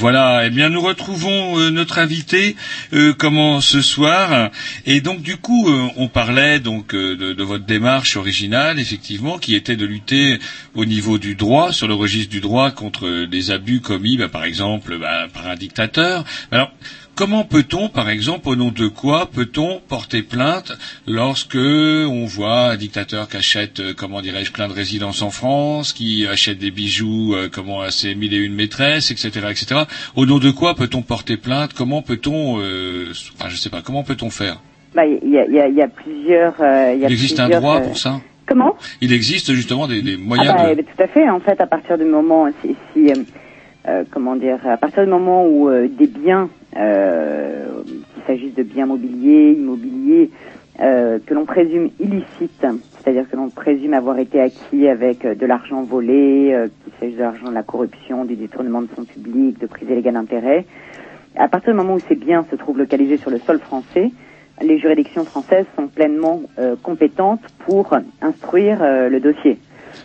S3: Voilà, eh bien nous retrouvons euh, notre invité euh, comment ce soir et donc du coup euh, on parlait donc euh, de, votre démarche originale effectivement qui était de lutter au niveau du droit sur le registre du droit contre les abus commis bah, par exemple bah, par un dictateur. Alors Comment peut-on, par exemple, au nom de quoi peut-on porter plainte lorsque on voit un dictateur qui achète, euh, comment dirais-je, plein de résidences en France, qui achète des bijoux, euh, comment à ses mille et une maîtresses, etc., etc. Au nom de quoi peut-on porter plainte? Comment peut-on, euh, enfin, je sais pas, comment peut-on faire?
S12: Bah, il y a, il y a- il y a plusieurs. euh, il y a
S3: Il existe un droit
S12: euh,
S3: pour ça?
S12: Comment?
S3: Il existe justement des, des
S12: Ah
S3: moyens
S12: bah,
S3: de.
S12: Tout à fait. En fait, à partir du moment, si, si, euh, comment dire, à partir du moment où des biens, euh, qu'il s'agisse de biens mobiliers, immobiliers, euh, que l'on présume illicites, c'est-à-dire que l'on présume avoir été acquis avec euh, de l'argent volé, euh, qu'il s'agisse de l'argent de la corruption, du détournement de fonds publics, de prise illégale d'intérêt, à partir du moment où ces biens se trouvent localisés sur le sol français, les juridictions françaises sont pleinement euh, compétentes pour instruire euh, le dossier.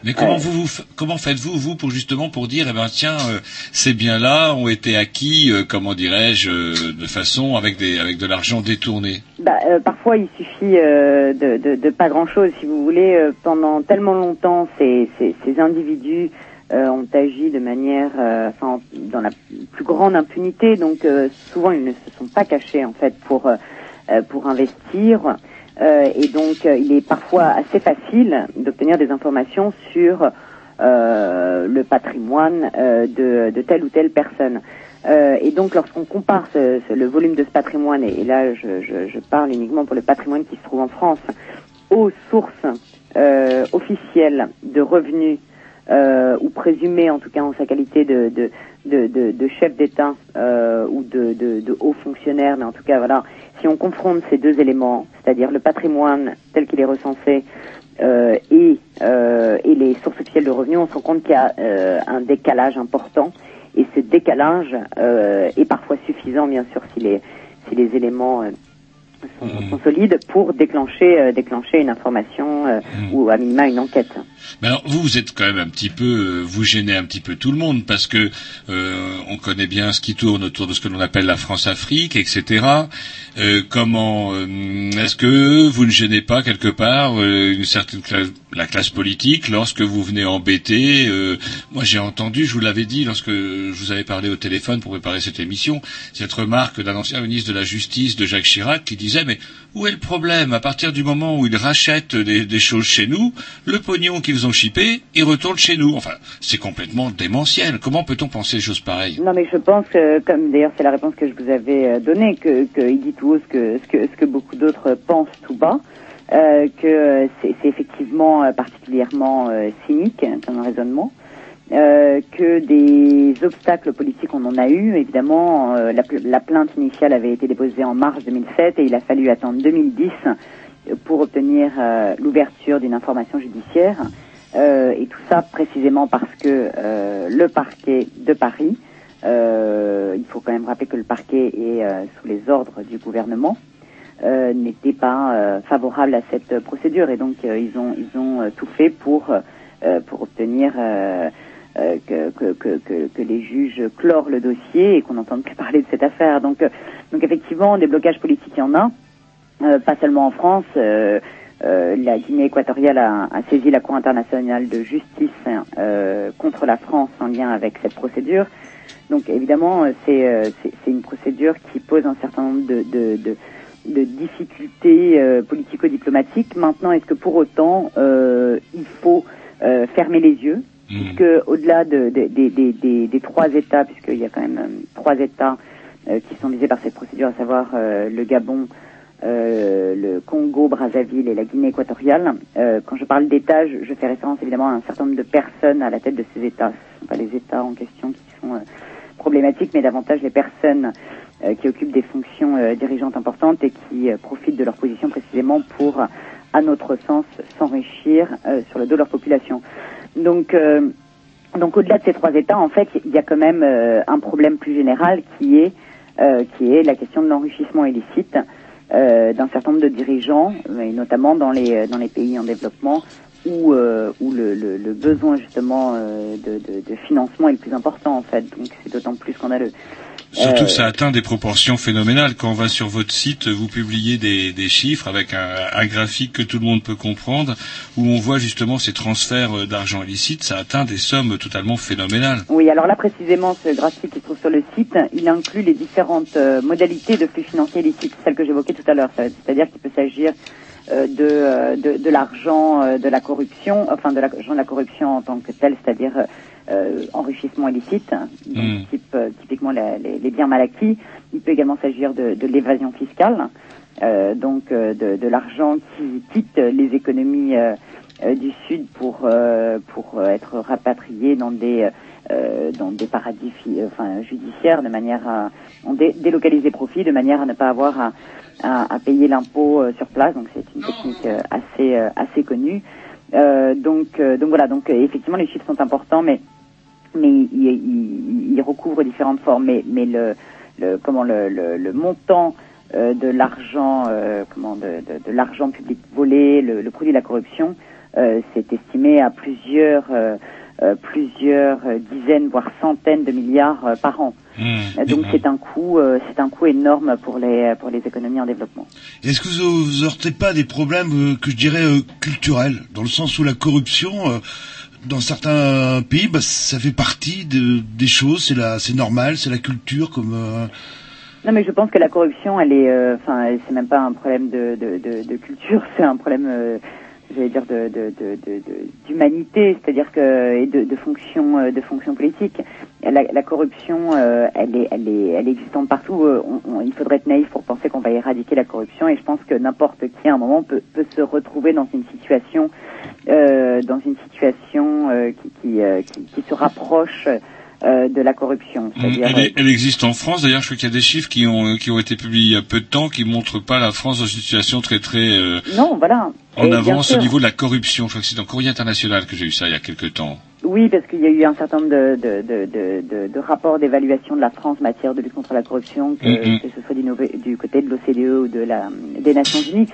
S3: Mais comment vous, vous comment faites-vous vous pour justement pour dire eh ben tiens euh, ces biens-là ont été acquis euh, comment dirais-je euh, de façon avec des avec de l'argent détourné?
S12: Bah, euh, parfois, il suffit euh, de, de, de pas grand-chose, si vous voulez. Euh, pendant tellement longtemps, ces, ces, ces individus euh, ont agi de manière, euh, enfin, dans la plus grande impunité. Donc, euh, souvent, ils ne se sont pas cachés en fait pour pour investir. Euh, et donc, euh, il est parfois assez facile d'obtenir des informations sur euh, le patrimoine euh, de, de telle ou telle personne. Euh, et donc, lorsqu'on compare ce- ce- le volume de ce patrimoine, et, là, je, je, je parle uniquement pour le patrimoine qui se trouve en France, aux sources officielles de revenus ou présumées, en tout cas en sa qualité de, de, de, chef d'État ou de haut fonctionnaire, mais en tout cas, voilà, si on confronte ces deux éléments, c'est-à-dire le patrimoine tel qu'il est recensé euh, et, euh, et les sources officielles de revenus, on se rend compte qu'il y a euh, un décalage important. Et ce décalage euh, est parfois suffisant, bien sûr, si les, si les éléments euh, sont, sont solides pour déclencher, euh, déclencher une information euh, ou à minima une enquête.
S3: Mais alors vous vous êtes quand même un petit peu euh, vous gênez un petit peu tout le monde parce que euh, on connaît bien ce qui tourne autour de ce que l'on appelle la France-Afrique, etc. Euh, comment euh, est-ce que vous ne gênez pas quelque part euh, une certaine classe, la classe politique lorsque vous venez embêter euh, Moi j'ai entendu, je vous l'avais dit lorsque je vous avais parlé au téléphone pour préparer cette émission, cette remarque d'un ancien ministre de la Justice de Jacques Chirac qui disait mais où est le problème? À partir du moment où ils rachètent des, des choses chez nous, le pognon qu'ils ont chippé, il retourne chez nous. Enfin, c'est complètement démentiel. Comment peut-on penser des choses pareilles?
S12: Non, mais je pense que, comme d'ailleurs c'est la réponse que je vous avais euh, donnée, que qu'il dit tout haut ce que ce que, ce que beaucoup d'autres pensent tout bas, euh, que euh, c'est c'est effectivement euh, particulièrement euh, cynique hein, comme raisonnement, euh, que des obstacles politiques on en a eu. Évidemment, euh, la, la plainte initiale avait été déposée en mars 2007 et il a fallu attendre 2010 pour obtenir euh, l'ouverture d'une information judiciaire. Et tout ça précisément parce que le parquet de Paris, il faut quand même rappeler que le parquet est sous les ordres du gouvernement, n'était pas favorable à cette procédure et donc ils ont ils ont tout fait pour pour obtenir euh, que, que, que, que, que les juges clorent le dossier et qu'on n'entende plus parler de cette affaire. Donc euh, donc effectivement des blocages politiques il y en a, euh, pas seulement en France. euh, la Guinée équatoriale a, a saisi la Cour internationale de justice euh, contre la France en lien avec cette procédure. Donc évidemment, c'est une procédure qui pose un certain nombre de, de, de, de difficultés euh, politico-diplomatiques. Maintenant, est-ce que pour autant euh, il faut euh, fermer les yeux puisque au-delà de, de- des- trois États, puisqu'il y a quand même euh, trois États euh, qui sont visés par cette procédure, à savoir euh, le Gabon, le Congo, Brazzaville et la Guinée équatoriale. Quand je parle d'États, je, je fais référence évidemment à un certain nombre de personnes à la tête de ces États. Ce ne sont pas les États en question qui sont problématiques, mais davantage les personnes qui occupent des fonctions dirigeantes importantes et qui profitent de leur position précisément pour, à notre sens, s'enrichir sur le dos de leur population. Donc, euh, donc au-delà de ces trois États, en fait, il y a quand même euh, un problème plus général qui est euh, qui est la question de l'enrichissement illicite euh, d'un certain nombre de dirigeants, et notamment dans les dans les pays en développement où euh, où le, le, le besoin justement euh, de, de, de financement est le plus important en fait. Donc c'est d'autant plus scandaleux.
S13: Surtout
S12: Euh,
S13: que ça atteint des proportions phénoménales. Quand on va sur votre site, vous publiez des, des chiffres avec un, un graphique que tout le monde peut comprendre, où on voit justement ces transferts euh, d'argent illicite. Ça atteint des sommes totalement phénoménales.
S12: Oui, alors là précisément, ce graphique qui se trouve sur le site, il inclut les différentes euh, modalités de flux financiers illicites, celles que j'évoquais tout à l'heure. C'est-à-dire qu'il peut s'agir euh, de, euh, de, de l'argent euh, de la corruption, enfin de l'argent de la corruption en tant que tel, c'est-à-dire euh, enrichissement illicite, donc
S14: Mm.
S12: type, euh, typiquement la- les, les biens mal acquis. Il peut également s'agir de, de l'évasion fiscale, euh, donc de, de l'argent qui quitte les économies du Sud pour pour être rapatrié dans des euh, dans des paradis euh, enfin, judiciaires de manière à on dé- délocalise les profits de manière à ne pas avoir à, à, à payer l'impôt euh, sur place. Donc c'est une technique assez assez connue. Donc donc voilà donc effectivement les chiffres sont importants mais mais il, il, il recouvre différentes formes. Mais mais le, le comment le, le, le montant euh, de l'argent euh, comment de, de, de l'argent public volé le, le produit de la corruption euh, c'est estimé à plusieurs plusieurs dizaines voire centaines de milliards par an. Euh, donc c'est un coût c'est un coût énorme pour les pour les économies en développement.
S1: Est-ce que vous, vous heurtez pas des problèmes que je dirais culturels, dans le sens où la corruption, dans certains pays, bah, ça fait partie de, des choses, c'est normal, c'est la culture, comme. euh,
S12: Non, mais je pense que la corruption, elle est, euh, enfin, c'est même pas un problème de, de, de, de culture, c'est un problème, euh, j'allais dire, de, d'humanité, c'est-à-dire que et de, de fonction, euh, de fonction politique. La, la corruption, euh, elle est, elle est, elle est existante partout. Euh, il faudrait être naïf pour penser qu'on va éradiquer la corruption, et je pense que n'importe qui, à un moment, peut, peut se retrouver dans une situation, euh, dans une situation euh, qui, qui, qui, qui se rapproche euh, de la corruption.
S13: Elle, est- elle existe en France. D'ailleurs, je crois qu'il y a des chiffres qui ont qui ont été publiés il y a peu de temps qui montrent pas la France dans une situation très très euh,
S12: non, voilà.
S13: en
S12: Et
S13: avance au niveau de la corruption. Je crois que c'est dans Courrier International que j'ai eu ça il y a quelque temps.
S12: Oui, parce qu'il y a eu un certain nombre de, de, de, de, rapports d'évaluation de la France en matière de lutte contre la corruption, que,
S13: Mhm.
S12: que ce soit du, côté de l'OCDE ou de la, des Nations Unies.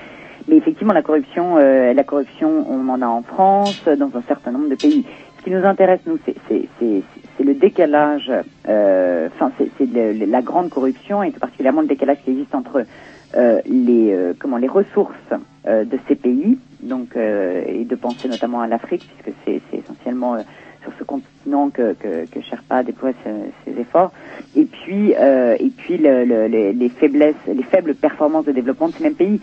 S12: Mais effectivement, la corruption, euh, la corruption, on en a en France, dans un certain nombre de pays. Ce qui nous intéresse, nous, c'est- le décalage, euh, enfin, c'est la grande corruption et tout particulièrement le décalage qui existe entre euh, les euh, comment les ressources euh, de ces pays, donc euh, et de penser notamment à l'Afrique puisque c'est essentiellement euh, sur ce continent que que, que Sherpa déploie ses, ses efforts, et puis et puis le, le- les, les faiblesses, les faibles performances de développement de ces mêmes pays.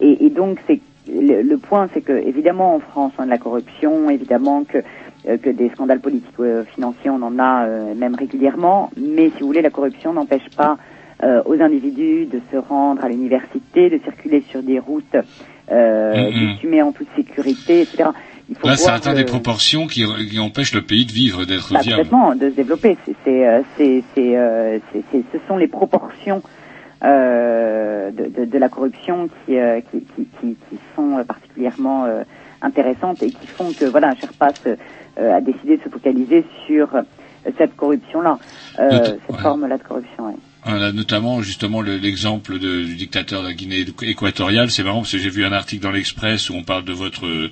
S12: Et, et donc c'est le, le point, c'est que évidemment en France on a de la corruption, évidemment que que des scandales politiques euh, financiers on en a euh, même régulièrement, mais si vous voulez la corruption n'empêche pas euh, aux individus de se rendre à l'université, de circuler sur des routes euh, bitumées en toute sécurité, etc. il faut
S3: Là, ça atteint
S12: que-
S3: des proportions qui, qui empêchent le pays de vivre, d'être
S12: bah,
S3: viable.
S12: complètement, de se développer. C'est, euh, euh, ce sont les proportions euh, de, de, de la corruption qui, euh, qui, qui, qui, qui sont euh, particulièrement euh, intéressantes et qui font que voilà, euh, a décidé de se focaliser sur euh, cette corruption-là, euh, cette forme-là de corruption. ouais.
S3: Voilà, notamment justement le- l'exemple du dictateur de la Guinée équatoriale. C'est marrant parce que j'ai vu un article dans l'Express où on parle de votre euh,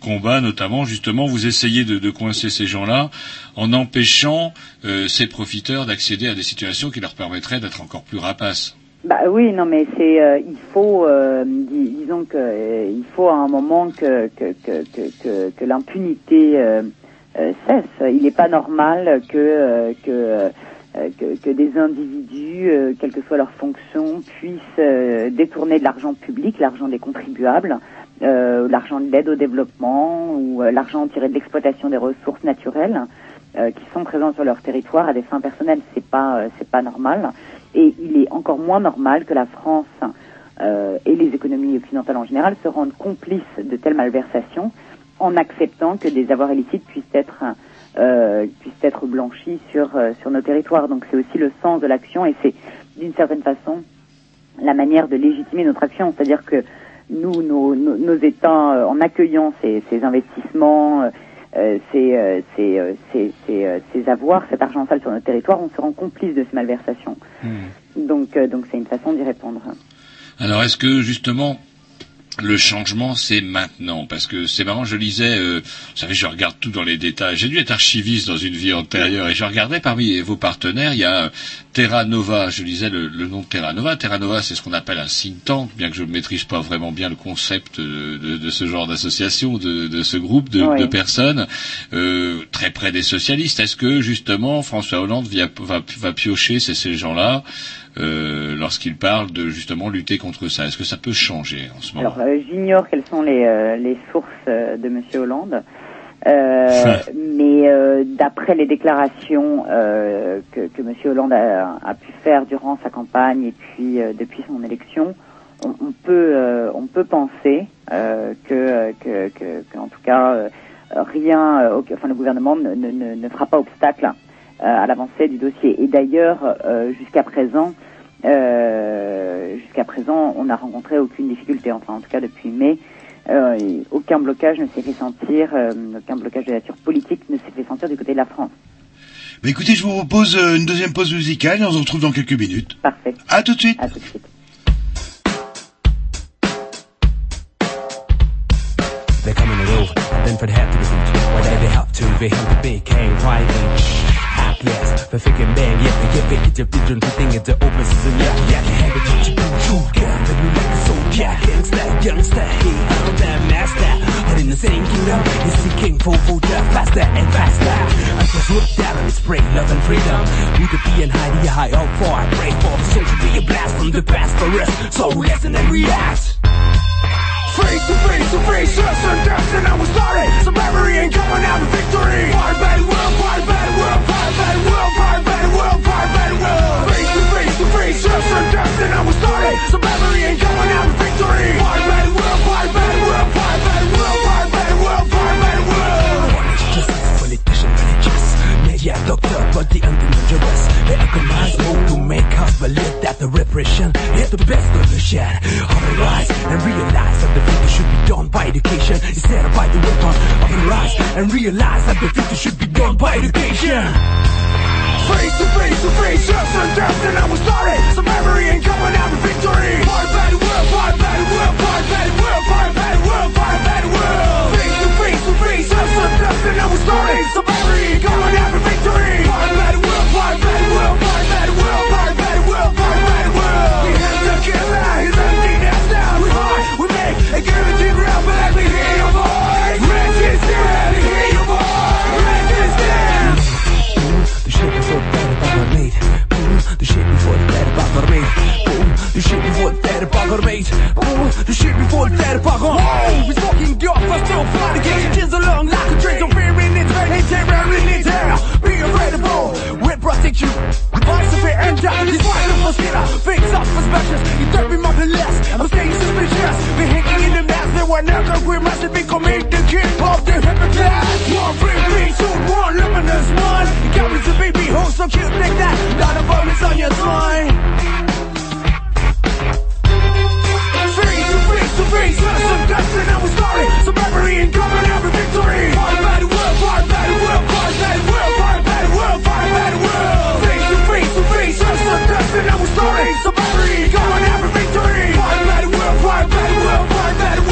S3: combat, notamment justement vous essayez de, de coincer ces gens-là en empêchant euh, ces profiteurs d'accéder à des situations qui leur permettraient d'être encore plus rapaces.
S12: Bah oui, non, mais c'est, euh, il faut, euh, dis- disons que euh, il faut à un moment que que que que, que, l'impunité euh, euh, cesse. Il n'est pas normal que euh, que, que que des individus, quelle que soit leur fonction, puissent détourner de l'argent public, l'argent des contribuables, l'argent de l'aide au développement ou l'argent tiré de l'exploitation des ressources naturelles qui sont présents sur leur territoire à des fins personnelles. C'est pas c'est pas normal. Et il est encore moins normal que la France euh, et les économies occidentales en général se rendent complices de telles malversations en acceptant que des avoirs illicites puissent être euh, puissent être blanchis sur euh, sur nos territoires. Donc c'est aussi le sens de l'action et c'est d'une certaine façon la manière de légitimer notre action, c'est-à-dire que nous, nos, nos, États, euh, en accueillant ces, ces investissements, euh, ces, euh, ces, euh, ces, ces, euh, avoirs, cet argent sale sur notre territoire, on se rend complice de ces malversations. Donc, euh, donc c'est une façon d'y répondre.
S3: Alors est-ce que justement le changement c'est maintenant. Parce que c'est marrant je lisais euh, vous savez je regarde tout dans les détails. J'ai dû être archiviste dans une vie antérieure et je regardais parmi vos partenaires il y a euh, Terra Nova. Je lisais le, le nom de Terra Nova. Terra Nova c'est ce qu'on appelle un think tank bien que je ne maîtrise pas vraiment bien le concept de, de, de ce genre d'association de, de ce groupe de,
S12: Oui.
S3: de personnes euh, très près des socialistes. Est-ce que justement François Hollande via- va, va piocher ces, ces gens-là? Euh, lorsqu'il parle de justement lutter contre ça Est-ce que ça peut changer en ce moment?
S12: Alors, euh, j'ignore quelles sont les, euh, les sources de Monsieur Hollande. Mais d'après les déclarations que, que Monsieur Hollande a, a pu faire durant sa campagne et puis depuis son élection, on, on peut on peut penser que, que, que, que, en tout cas rien, enfin le gouvernement ne, ne, fera pas obstacle à l'avancée du dossier. Et d'ailleurs, jusqu'à présent, euh, jusqu'à présent, on n'a rencontré aucune difficulté. Enfin, en tout cas depuis mai, euh, aucun blocage ne s'est fait sentir, euh, aucun blocage de nature politique ne s'est fait sentir du côté de la France.
S1: Bah écoutez, je vous propose une deuxième pause musicale et on se retrouve dans quelques minutes.
S12: Parfait.
S1: À tout de suite.
S12: À tout de suite.
S14: They come in the road, then for the head to the boot. Whatever they have to, they have the big cane private. Last, för fick en bang, yeah, yeah, vilket jag blir runt omkring inte open season, yeah, yeah, jag hänger till till boken, men du lägger så, yeah, gangsta, youngster, hey, I'm the master, in the same kingdom, is seeking for voter faster and faster. I just look down and spray love and freedom. We could be in high, yeah, high up for, I pray for the soul to be a blast from the past for us, so listen and react. Face to face to face, yes and death, and I was started. Some memory ain't coming out of victory. Fight battle world, fight battle world, fight battle world, fight battle world, fight battle world. Face to face to face, yes and death, and I was started. Some memory ain't coming out of victory. Fight battle world, fight battle world, fight battle world, Yeah, doctor, but the dangerous. They recognize hope to make us believe that the repression is the best solution. Otherwise, and realize that the future should be done by education instead of by the weapon. Otherwise, and realize that the future should be done by education. Face to face to face, yes and death, and I was started. Some memory ain't coming out of victory. Fight battle world, fight battle world, fight battle world, fight battle world, fight battle world. Just slipped up and now we're starting some memory Going after victory Fire, mad will, fire, mad will, fire, mad will, fire, mad will, fire, mad will We have to kill that. His empty now We fight, we make, a and guarantee but let me hear your voice, rest is dead We hear your voice, rest Boom, dead The shit before the bad about my mate. Boom, the shit before the bad about my mate. Boom, the shit before the bad about my mate. Boom, the Voltaire par an. Whoa, he's fucking your first till flight again. Kids along like a train, so we're in its vein. Hey, terror in its hair. Be available. We'll you, Vice of it and down. He's fighting and skinner. Fakes up for specials. You don't be less. I'm staying suspicious. Be hanging in the mess. They were never we must be coming the king of the
S4: hypocrite. One free me, so one luminous one. You got me to baby, hold so cute like that. Not a bonus on your spine. Freeze free Citizen dust and now we started So memory and common every victory. Fire bad will, fire bad will, fire bad will, fire bad will, fire bad will Free, so free, so free Citizen dust and now we started So memory and common every victory. Fire bad will, fire bad will, fire bad will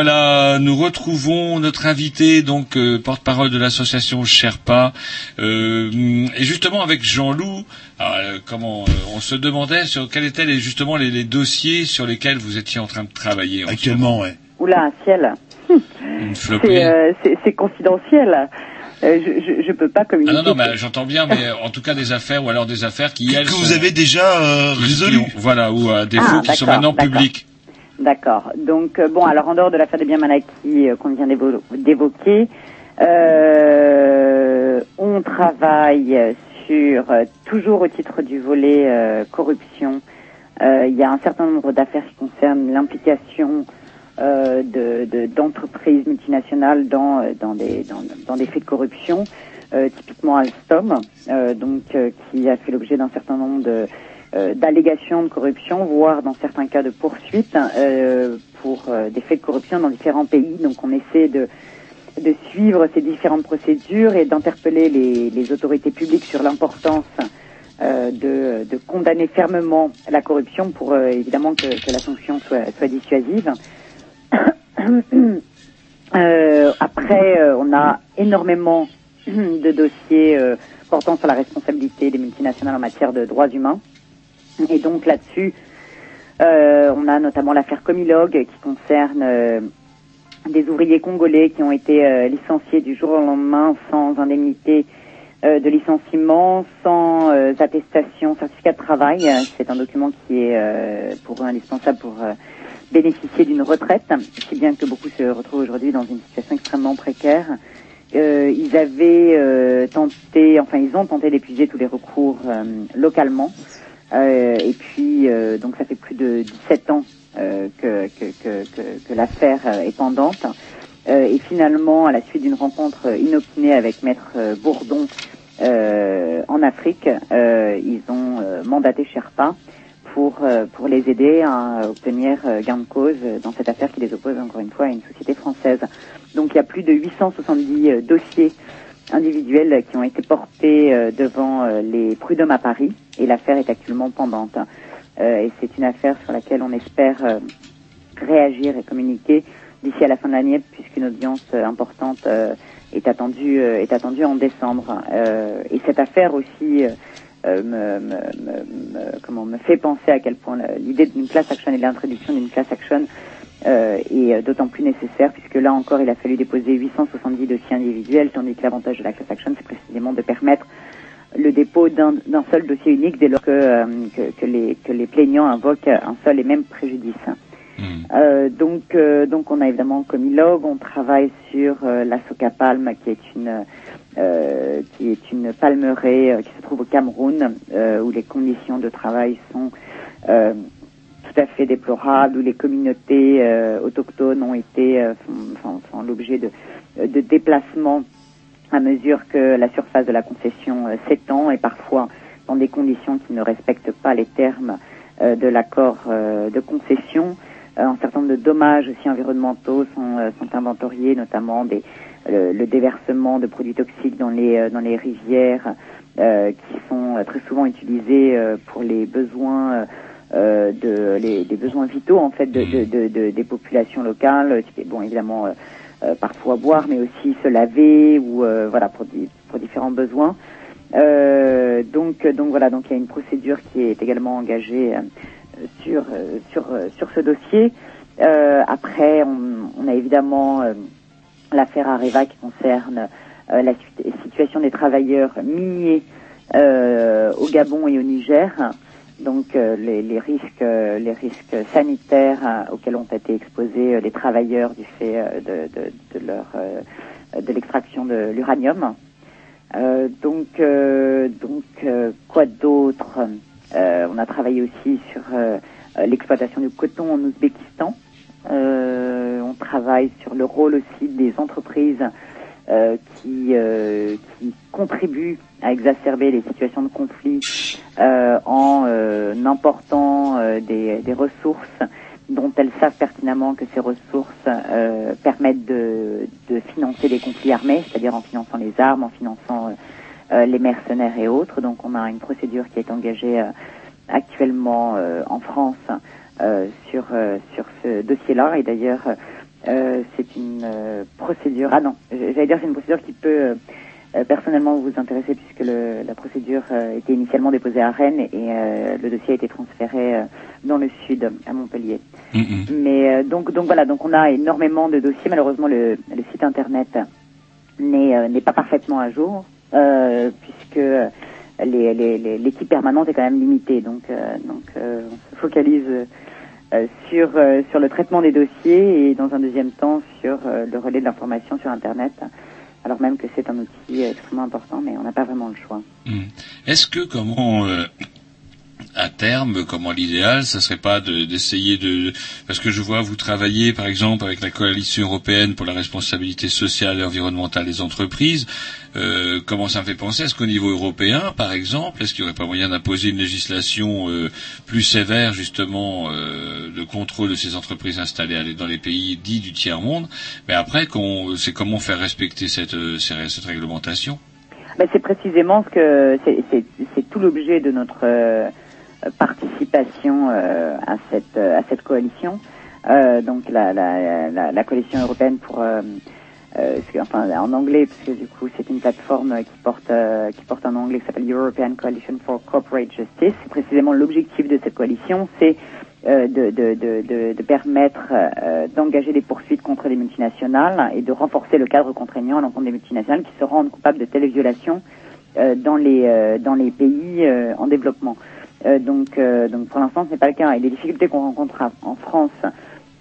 S13: Voilà, nous retrouvons notre invité, donc euh, porte-parole de l'association Sherpa, euh, et justement avec Jean-Loup, euh, comment euh, on se demandait sur quels étaient les, justement les, les dossiers sur lesquels vous étiez en train de travailler.
S1: Actuellement, ouais.
S12: Oula, un ciel.
S13: Une flopée.
S12: C'est euh, confidentiel. Euh, je, je peux pas
S13: Ah
S12: communiquer.
S13: non, non, mais j'entends bien, mais en tout cas des affaires ou alors des affaires qui elles
S1: Que
S13: sont-
S1: vous avez déjà euh,
S13: qui- qui
S1: résolu.
S13: ont- voilà, ou à défaut
S12: Ah,
S13: qui sont maintenant
S12: d'accord. D'accord. Donc euh, bon, alors en dehors de l'affaire des biens mal acquis euh, qu'on vient d'évo- d'évoquer, euh, on travaille sur toujours au titre du volet corruption. Il y a un certain nombre d'affaires qui concernent l'implication de- de- d'entreprises multinationales dans dans des dans, des faits de corruption. Typiquement Alstom, donc qui a fait l'objet d'un certain nombre de d'allégations de corruption, voire dans certains cas de poursuites euh, pour euh, des faits de corruption dans différents pays. Donc on essaie de, suivre ces différentes procédures et d'interpeller les, autorités publiques sur l'importance euh, de, condamner fermement la corruption pour euh, évidemment que, la sanction soit, dissuasive. Euh, après, euh, on a énormément de dossiers euh, portant sur la responsabilité des multinationales en matière de droits humains. Et donc là-dessus, euh, on a notamment l'affaire Comilog qui concerne euh, des ouvriers congolais qui ont été euh, licenciés du jour au lendemain sans indemnité euh, de licenciement, sans attestation, certificat de travail. C'est un document qui est pour eux indispensable pour bénéficier d'une retraite, si bien que beaucoup se retrouvent aujourd'hui dans une situation extrêmement précaire. Ils avaient tenté, enfin ils ont tenté d'épuiser tous les recours localement. Euh, et puis, euh, donc ça fait plus de 17 ans euh, que, que, que, que, l'affaire est pendante. Et finalement, à la suite d'une rencontre inopinée avec Maître Bourdon en Afrique, ils ont mandaté Sherpa pour, pour les aider à obtenir gain de cause dans cette affaire qui les oppose encore une fois à une société française. Donc il y a plus de 870 euh, dossiers individuels qui ont été portés euh, devant euh, les prud'hommes à Paris et l'affaire est actuellement pendante. Euh, et c'est une affaire sur laquelle on espère réagir et communiquer d'ici à la fin de l'année puisqu'une audience importante est attendue est attendue en décembre. Et cette affaire aussi me, me, me- me- comment me fait penser à quel point l'idée d'une class action et de l'introduction d'une class action euh, est euh, d'autant plus nécessaire puisque là encore il a fallu déposer 870 dossiers individuels tandis que l'avantage de la class action c'est précisément de permettre le dépôt d'un seul dossier unique dès lors que, euh, que, que les, que les plaignants invoquent un seul et même préjudice. Euh, donc, euh, donc on a évidemment Comilog, on travaille sur euh, la Soca Palme qui est une euh, qui est une palmeraie qui se trouve au Cameroun euh, où les conditions de travail sont euh, tout à fait déplorables, où les communautés euh, autochtones ont été euh, font l'objet de, de déplacements à mesure que la surface de la concession euh, s'étend et parfois dans des conditions qui ne respectent pas les termes euh, de l'accord euh, de concession. Euh, un certain nombre de dommages aussi environnementaux sont, euh, sont inventoriés, notamment des le, le déversement de produits toxiques dans les euh, dans les rivières euh, qui sont euh, très souvent utilisés euh, pour les besoins euh, de les, des besoins vitaux en fait de, de, de- de- des populations locales. Bon évidemment euh, euh, parfois boire, mais aussi se laver ou voilà pour, pour différents besoins. Donc donc voilà donc il y a une procédure qui est également engagée sur sur sur ce dossier. Après on, a évidemment l'affaire Areva qui concerne la situ- situation des travailleurs miniers au Gabon et au Niger. Donc euh, les, risques, euh, les risques sanitaires euh, auxquels ont été exposés euh, les travailleurs du fait de, de, leur de l'extraction de l'uranium. Donc donc quoi d'autre? On a travaillé aussi sur l'exploitation du coton en Ouzbékistan. On travaille sur le rôle aussi des entreprises euh, qui, euh, qui contribuent à exacerber les situations de conflit euh, en euh, important euh, des, des ressources dont elles savent pertinemment que ces ressources euh, permettent de, de financer les conflits armés, c'est-à-dire en finançant les armes, en finançant euh, euh, les mercenaires et autres. Donc on a une procédure qui est engagée euh, actuellement euh, en France euh, sur euh, sur ce dossier-là. Et d'ailleurs, euh, c'est une euh, procédure. Ah non, j'allais dire c'est une procédure qui peut euh, personnellement vous intéresser puisque le, la procédure euh, était initialement déposée à Rennes et euh, le dossier a été transféré euh, dans le sud, à Montpellier. Mais euh, donc donc voilà, donc on a énormément de dossiers. Malheureusement, le, le site internet n'est euh, n'est pas parfaitement à jour euh, puisque les- les- les- l'équipe permanente est quand même limitée. Donc euh, donc euh, on se focalise euh, sur euh, sur le traitement des dossiers et dans un deuxième temps sur euh, le relais de l'information sur internet. Alors même que c'est un outil euh, extrêmement important, mais on n'a pas vraiment le choix.
S13: Est-ce que comment euh, à terme, comment l'idéal, ça serait pas de- d'essayer de, parce que je vois vous travailler par exemple avec la coalition européenne pour la responsabilité sociale et environnementale des entreprises. Euh, comment ça me fait penser? Est-ce qu'au niveau européen, par exemple, est-ce qu'il n'y aurait pas moyen d'imposer une législation euh, plus sévère justement euh, de contrôle de ces entreprises installées dans les pays dits du tiers monde Mais après, c'est comment faire respecter cette, réglementation?
S12: Ben, c'est précisément ce que c'est- tout l'objet de notre participation euh, à cette euh, à cette coalition. Euh, donc la, la, la, la coalition européenne pour euh, euh, enfin en anglais parce que du coup c'est une plateforme qui porte euh, qui porte un anglais qui s'appelle European Coalition for Corporate Justice. Précisément l'objectif de cette coalition, c'est euh, de, de, de, de, permettre euh, d'engager des poursuites contre les multinationales et de renforcer le cadre contraignant à l'encontre des multinationales qui se rendent coupables de telles violations euh, dans les euh, dans les pays euh, en développement. Euh, donc euh, donc pour l'instant ce n'est pas le cas et les difficultés qu'on rencontre à- en France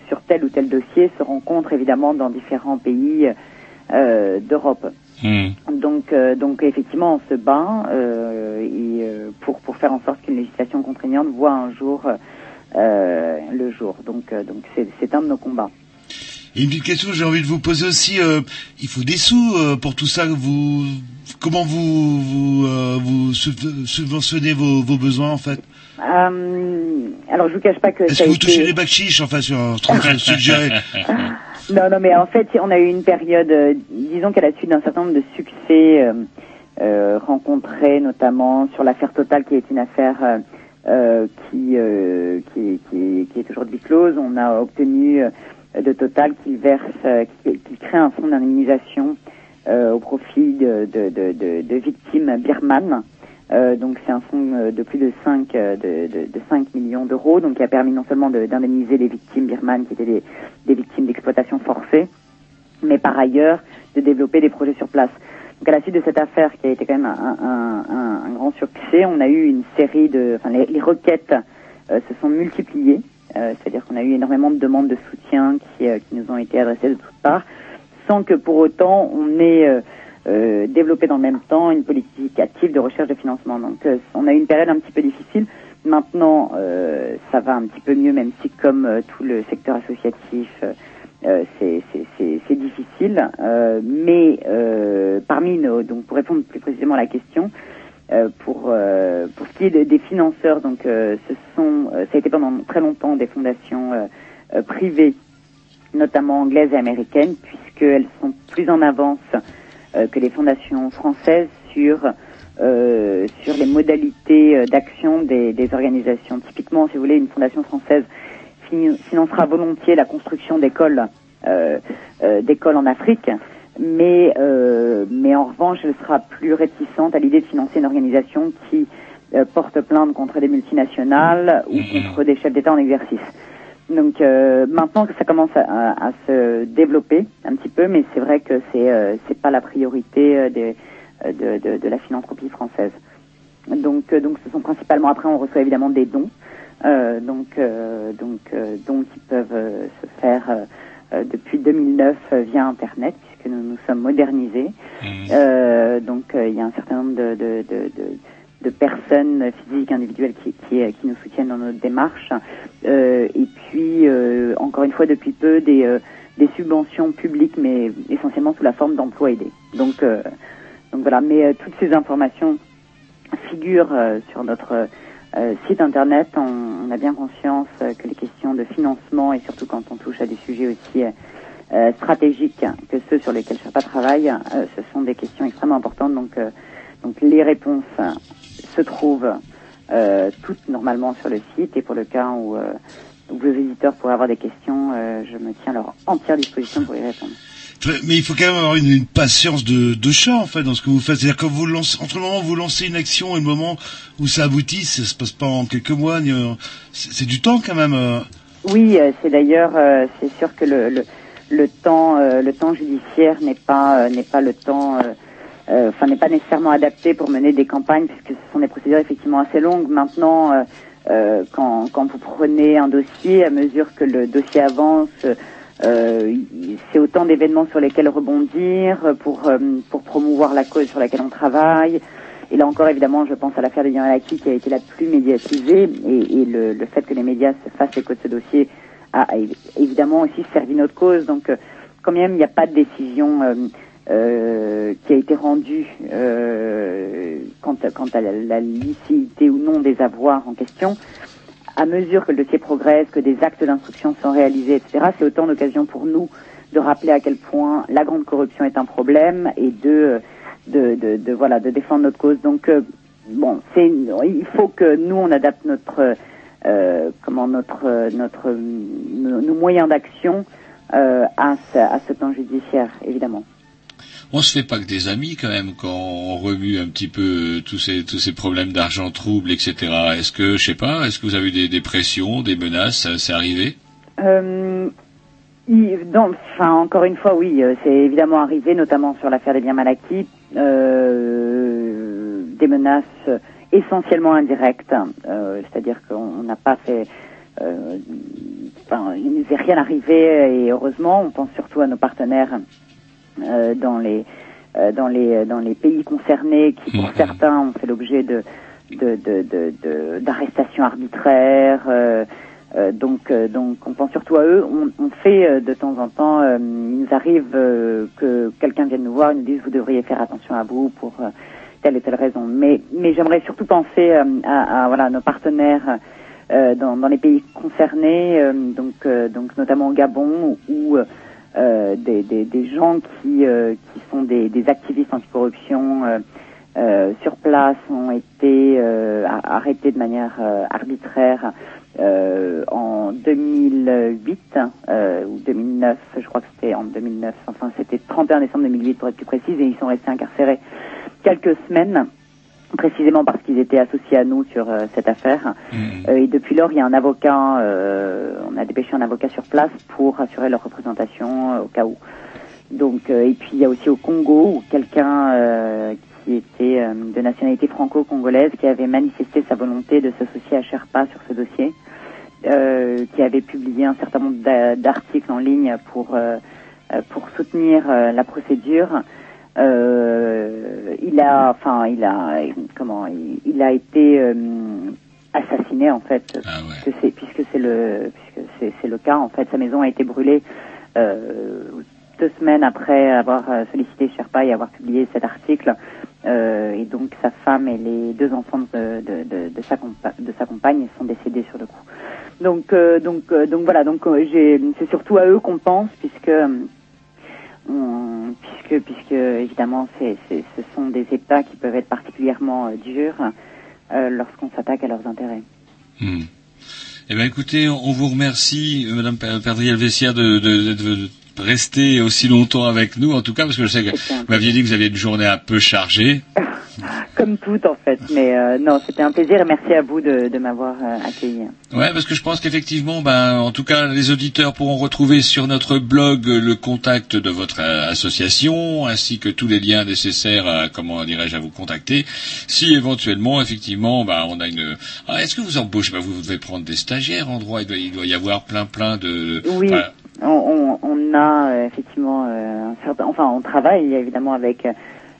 S12: sur tel ou tel dossier se rencontrent évidemment dans différents pays euh, d'Europe. Donc, euh, donc effectivement, on se bat euh, et, euh, pour pour faire en sorte qu'une législation contraignante voit un jour euh, le jour. Donc, euh, donc c'est c'est un de nos combats.
S1: Et une petite question que j'ai envie de vous poser aussi, euh, il faut des sous euh, pour tout ça. Vous, comment vous vous, euh, vous sub- subventionnez vos, vos besoins en fait?
S12: Euh, alors, je vous cache pas que
S1: Est-ce que vous
S12: été-
S1: touchez les bacs chiches enfin sur un truc suggéré?
S12: Non, non, mais en fait, on a eu une période, euh, disons qu'à la suite d'un certain nombre de succès euh, rencontrés, notamment sur l'affaire Total, qui est une affaire euh, euh, qui, qui, qui, qui est aujourd'hui close, on a obtenu euh, de Total qu'il verse, euh, qu'il crée un fonds d'indemnisation euh, au profit de, de, de, de, victimes birmanes. Euh, donc c'est un fonds euh, de plus de 5, euh, de, de, de 5 millions d'euros, donc qui a permis non seulement de- d'indemniser les victimes birmanes qui étaient des, des victimes d'exploitation forcée, mais par ailleurs de développer des projets sur place. Donc à la suite de cette affaire qui a été quand même un, un, un, un grand succès, on a eu une série de, enfin les, les requêtes euh, se sont multipliées, euh, c'est-à-dire qu'on a eu énormément de demandes de soutien qui, euh, qui nous ont été adressées de toutes parts, sans que pour autant on ait euh, euh, développé dans le même temps une politique active de recherche de financement. Donc euh, on a eu une période un petit peu difficile. Maintenant, euh, ça va un petit peu mieux, même si comme euh, tout le secteur associatif, euh, euh, c'est difficile. Euh, mais euh, parmi nos, donc pour répondre plus précisément à la question, euh, pour euh, pour ce qui est de- des financeurs, donc euh, ce sont, ça a été pendant très longtemps des fondations privées, notamment anglaises et américaines, puisque puisqu'elles sont plus en avance que les fondations françaises sur sur les modalités d'action des, organisations. Typiquement, si vous voulez, une fondation française fi- financera volontiers la construction d'écoles en Afrique, mais euh, mais en revanche, elle sera plus réticente à l'idée de financer une organisation qui euh, porte plainte contre des multinationales ou contre des chefs d'État en exercice. Donc euh, maintenant que ça commence à, à- à se développer un petit peu, mais c'est vrai que c'est euh, c'est pas la priorité euh, des, de, de, de la philanthropie française. Donc euh, donc ce sont principalement après on reçoit évidemment des dons, euh, donc euh, donc euh, dons qui peuvent se faire depuis 2009 euh, via internet nous nous sommes modernisés. Euh, donc euh, il y a un certain nombre de, de, de, de, de personnes physiques individuelles qui, qui, euh, qui nous soutiennent dans notre démarche. Euh, et puis euh, encore une fois depuis peu des, euh, des subventions publiques mais essentiellement sous la forme d'emplois aidés. Donc donc voilà, mais toutes ces informations figurent sur notre site internet. On, on a bien conscience que les questions de financement et surtout quand on touche à des sujets aussi euh, stratégiques que ceux sur lesquels Sherpa travaille, euh, ce sont des questions extrêmement importantes. Donc, euh, donc les réponses se trouvent euh, toutes normalement sur le site et pour le cas où, où vos visiteurs pourraient avoir des questions, je me tiens à leur entière disposition pour y répondre.
S1: Mais il faut quand même avoir une, une patience de, de chat en fait dans ce que vous faites. C'est-à-dire que vous lancez, entre le moment où vous lancez une action et le moment où ça aboutit, ça se passe pas en quelques mois. C'est du temps quand même.
S12: Oui, c'est d'ailleurs, c'est sûr que le, le, le temps, euh, le temps judiciaire n'est pas, euh, n'est pas le temps, euh, enfin n'est pas nécessairement adapté pour mener des campagnes puisque ce sont des procédures effectivement assez longues. Maintenant, quand, quand vous prenez un dossier, à mesure que le dossier avance, euh, c'est autant d'événements sur lesquels rebondir pour euh, pour promouvoir la cause sur laquelle on travaille. Et là encore, évidemment, je pense à l'affaire de Yann qui a été la plus médiatisée et, et le, le fait que les médias se fassent écho de ce dossier a, a évi- évidemment aussi servi notre cause. Donc, euh, quand même, il n'y a pas de décision euh, euh, qui a été rendue quant, à, la, la licéité ou non des avoirs en question. À mesure que le dossier progresse, que des actes d'instruction sont réalisés, etc., c'est autant d'occasions pour nous de rappeler à quel point la grande corruption est un problème et de, de, voilà, de défendre notre cause. Donc, bon, c'est, il faut que nous on adapte notre, euh, comment notre, notre, nos, moyens d'action euh, à, ce, à ce temps judiciaire, évidemment.
S13: On se fait pas que des amis quand même quand on remue un petit peu tous ces tous ces problèmes d'argent trouble, etc. Est-ce que je sais pas, est-ce que vous avez eu des, des pressions, des menaces, c'est arrivé?
S12: Euh, enfin, encore une fois, oui, c'est évidemment arrivé, notamment sur l'affaire des biens mal acquis, euh, des menaces essentiellement indirectes, euh, c'est-à-dire qu'on n'a pas fait, euh, enfin, il ne nous est rien arrivé et heureusement, on pense surtout à nos partenaires euh, dans les euh, dans les dans les pays concernés qui pour certains ont fait l'objet de de de de- de- d'arrestations arbitraires euh, donc euh, donc on pense surtout à eux. On, on fait euh, de temps en temps il nous arrive que quelqu'un vienne nous voir et nous dise vous devriez faire attention à vous pour telle et telle raison. Mais mais j'aimerais surtout penser euh, à, nos partenaires euh, dans, les pays concernés euh, donc donc notamment au Gabon où des, gens qui, sont des, activistes anticorruption sur place ont été arrêtés de manière arbitraire en 2008 euh, ou 2009, je crois que c'était en 2009, enfin c'était 31 décembre 2008 pour être plus précise, et ils sont restés incarcérés quelques semaines précisément parce qu'ils étaient associés à nous sur euh, cette affaire. Euh, et depuis lors, il y a un avocat, euh, on a dépêché un avocat sur place pour assurer leur représentation au cas où. Donc, et puis il y a aussi au Congo où quelqu'un qui était de nationalité franco-congolaise qui avait manifesté sa volonté de s'associer à Sherpa sur ce dossier, qui avait publié un certain nombre d'a- d'articles en ligne pour pour soutenir la procédure. Euh, il a, enfin, il a, comment, il, il a été euh, assassiné en fait, puisque c'est puisque c'est le puisque c'est c'est le cas en fait. Sa maison a été brûlée euh, deux semaines après avoir euh, sollicité Sherpa et avoir publié cet article. Euh, et donc sa femme et les deux enfants de, de, de, de sa, compa- de sa compagne sont décédés sur le coup. Donc euh, donc euh, donc voilà donc j'ai c'est surtout à eux qu'on pense puisque on, puisque, puisque évidemment, c'est, ce sont des États qui peuvent être particulièrement euh, durs euh, lorsqu'on s'attaque à leurs intérêts.
S13: Hmm. Eh bien, écoutez, on vous remercie, euh, Madame Per- Perdriel Vessière, de, de, de, de rester aussi longtemps avec nous, en tout cas, parce que je sais que vous m'aviez dit que vous aviez une journée un peu chargée.
S12: Comme tout, en fait. Mais euh, non, c'était un plaisir et merci à vous de, de m'avoir euh, accueilli.
S13: Ouais, parce que je pense qu'effectivement, ben, en tout cas, les auditeurs pourront retrouver sur notre blog euh, le contact de votre euh, association, ainsi que tous les liens nécessaires, à, comment dirais-je, à vous contacter. Si éventuellement, effectivement, ben, on a une. Ah, Est-ce que vous embauchez? Ben, vous, devez prendre des stagiaires en droit. Il doit, il doit y avoir plein, plein de.
S12: Oui,
S13: enfin,
S12: on, on, on a euh, effectivement euh, un certain, enfin on travaille évidemment avec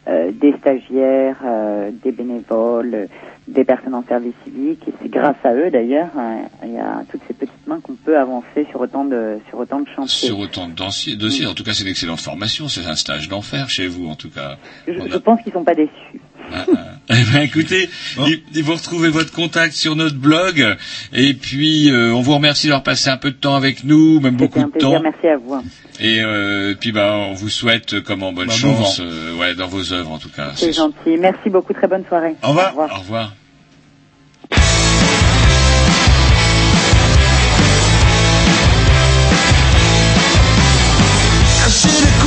S12: euh, des stagiaires, euh, des bénévoles, euh, des personnes en service civique et c'est grâce à eux d'ailleurs, euh, il y a toutes ces petites mains qu'on peut avancer sur autant de sur autant de chantiers.
S13: sur autant de dossiers. En tout cas, c'est une excellente formation. C'est un stage d'enfer chez vous, en tout cas.
S12: Je,
S13: a-
S12: je pense qu'ils sont pas déçus.
S13: Ah, ah. Eh ben, écoutez, vous retrouvez votre contact sur notre blog. Et puis, euh, on vous remercie d'avoir passé un peu de temps avec nous, même beaucoup
S12: un
S13: de
S12: plaisir,
S13: temps.
S12: merci à vous.
S13: Et euh, puis, bah, on vous souhaite comment bonne
S1: Bah,
S13: chance, euh, ouais, dans vos œuvres en tout cas.
S12: C'est gentil. Merci beaucoup, très bonne soirée.
S1: Au revoir.
S13: Au revoir.
S4: I should have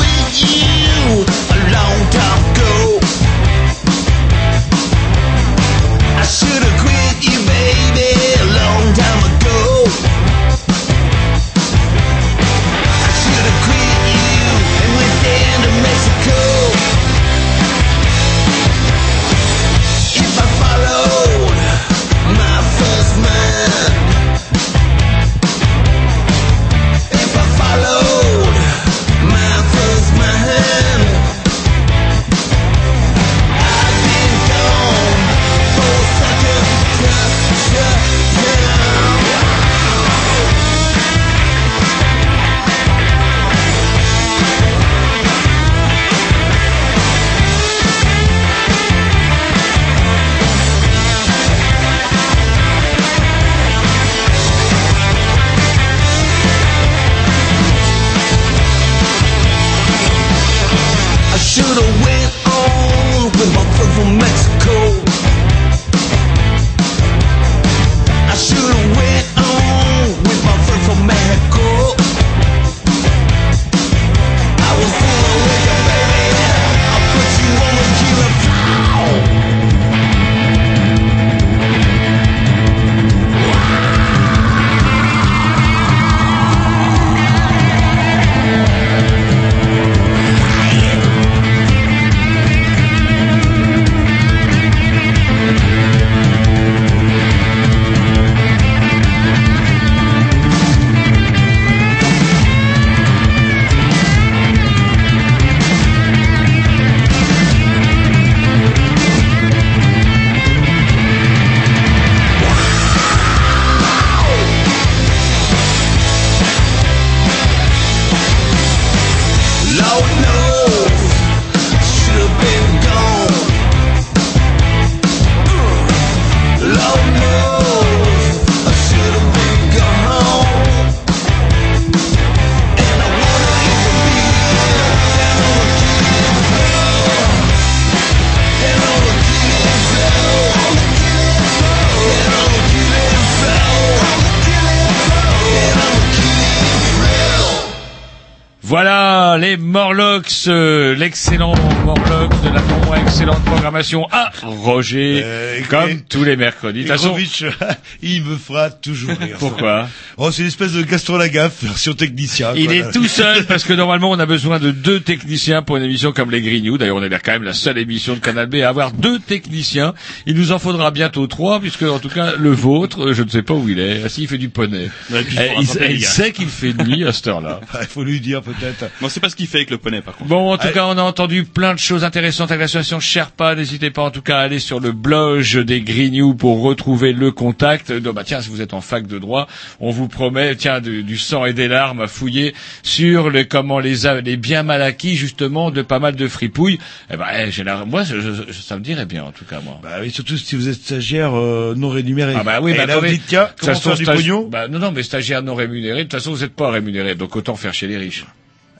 S3: ddim o Morlocks, euh, l'excellent Morlock de la non moins excellente programmation à Roger,
S1: Euh,
S3: comme tous les mercredis.
S1: Grovitch, il me fera toujours rire.
S3: Pourquoi
S1: Oh, c'est une espèce de Gaston Lagaffe, version technicien.
S3: il
S1: quoi.
S3: est tout seul parce que normalement on a besoin de deux techniciens pour une émission comme les Green News. D'ailleurs on est quand même la seule émission de Canal B à avoir deux techniciens. Il nous en faudra bientôt trois puisque en tout cas le vôtre, je ne sais pas où il est. Ah, si, il fait du poney.
S2: Ouais, puis il
S3: Eh, il, sait qu'il fait nuit à cette heure-là.
S1: Il faut lui dire peut-être.
S2: Moi, c'est pas ce qu'il fait avec le poney, par contre.
S3: Bon, en tout cas, on a entendu plein de choses intéressantes avec l'association Sherpa. N'hésitez pas, en tout cas, à aller sur le blog des News pour retrouver le contact. Donc, bah, tiens, si vous êtes en fac de droit, on vous promet, tiens, du, du sang et des larmes à fouiller sur le, comment les, les biens mal acquis, justement, de pas mal de fripouilles. Eh ben, eh, j'ai la- moi, je- je- ça me dirait bien, en tout cas, moi.
S1: Bah oui, surtout si vous êtes stagiaire euh, non rémunéré.
S3: Ah bah oui,
S1: Et
S3: bah
S1: là, vous
S3: attendez,
S1: dites, tiens,
S3: de toute
S1: comment
S3: façon,
S1: faire du pognon?
S3: bah, Non, non, mais stagiaire non rémunéré, de toute façon, vous n'êtes pas rémunéré, donc autant faire chez les riches.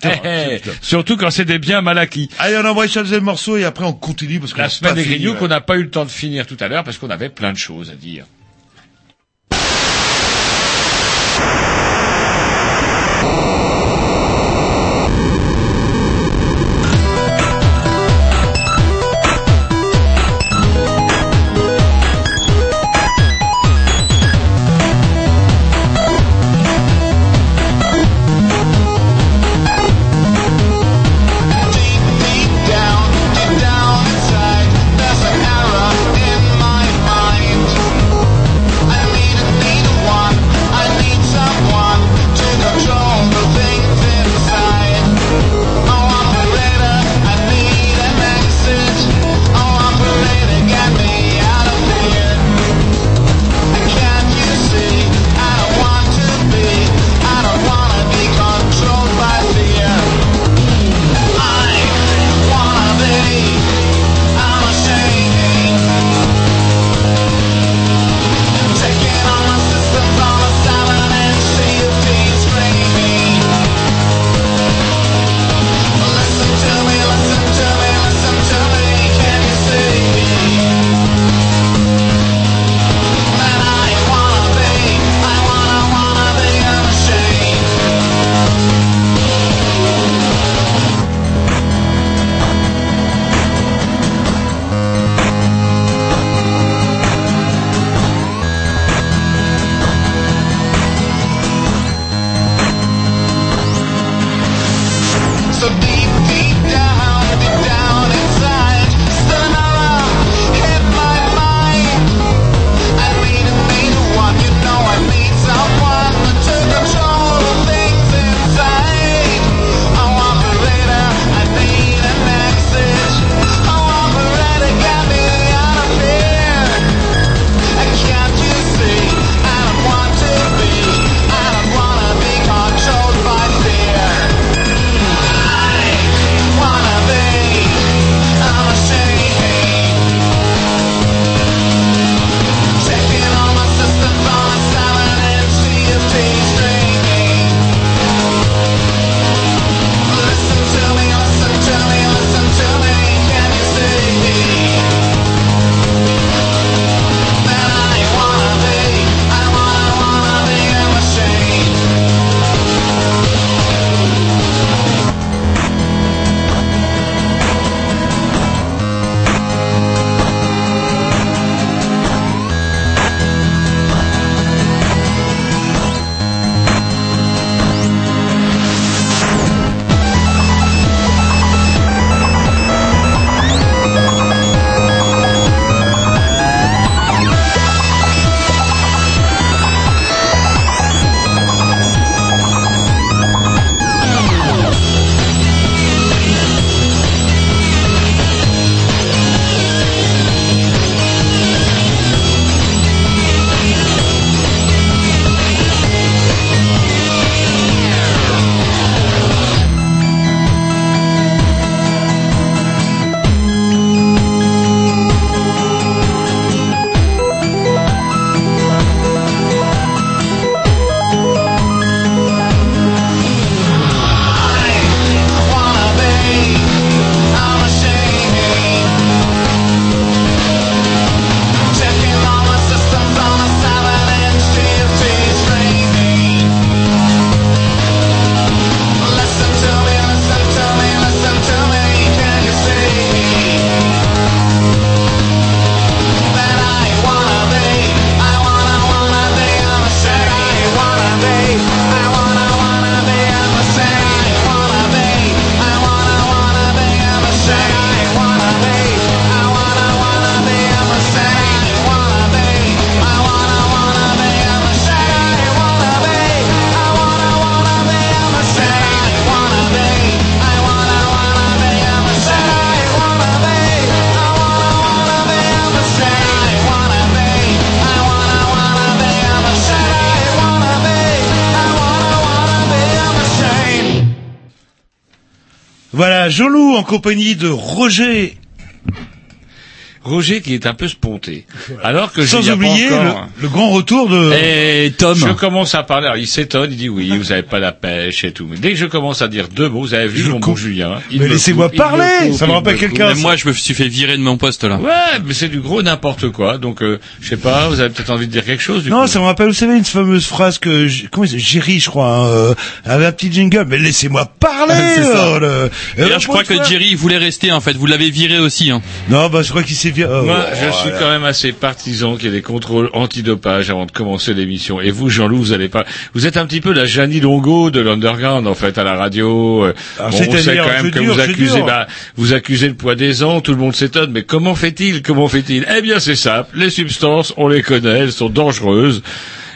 S15: Eh, eh, surtout quand c'est des biens mal acquis.
S1: Allez, on embrasse le morceau et après on continue parce que
S15: la semaine des grignoux qu'on n'a pas eu le temps de finir tout à l'heure parce qu'on avait plein de choses à dire.
S1: compagnie de Roger.
S3: Roger qui est un peu sponté. Alors que
S1: Sans oublier le, grand retour de
S2: et Tom.
S3: Je commence à parler. Alors il s'étonne, il dit oui, vous n'avez pas la pêche et tout. Mais dès que je commence à dire deux mots, vous avez vu
S1: je
S3: mon bon Julien. Hein.
S1: Mais laissez-moi parler. Ça me rappelle quelqu'un.
S2: Moi, je me suis fait virer de mon poste là.
S3: Ouais, mais c'est du gros n'importe quoi. Donc euh, je sais pas, vous avez peut-être envie de dire quelque chose. Du
S1: non, ça me rappelle, vous savez, une fameuse phrase que comment Jerry, je crois, hein, euh, avait un petit jingle. Mais laissez-moi parler, le-
S2: Et
S1: Euh,
S2: là, je crois que Jerry il voulait rester en fait. Vous l'avez viré aussi. Hein.
S1: Non, bah, je crois qu'il s'est viré. oh,
S3: Moi, je
S1: oh,
S3: suis
S1: là.
S3: quand même assez partisan qu'il y ait des contrôles antidopage avant de commencer l'émission. Et vous, Jean-Loup, vous allez pas. Vous êtes un petit peu la Jeannie Longo de l'underground en fait à la radio. Euh,
S1: Alors,
S3: bon, on sait quand même que vous accusez, bah, vous accusez le poids des ans. Tout le monde s'étonne. Mais comment fait-il Comment fait-il? Eh bien, c'est simple. Les substances, on les connaît. Elles sont dangereuses.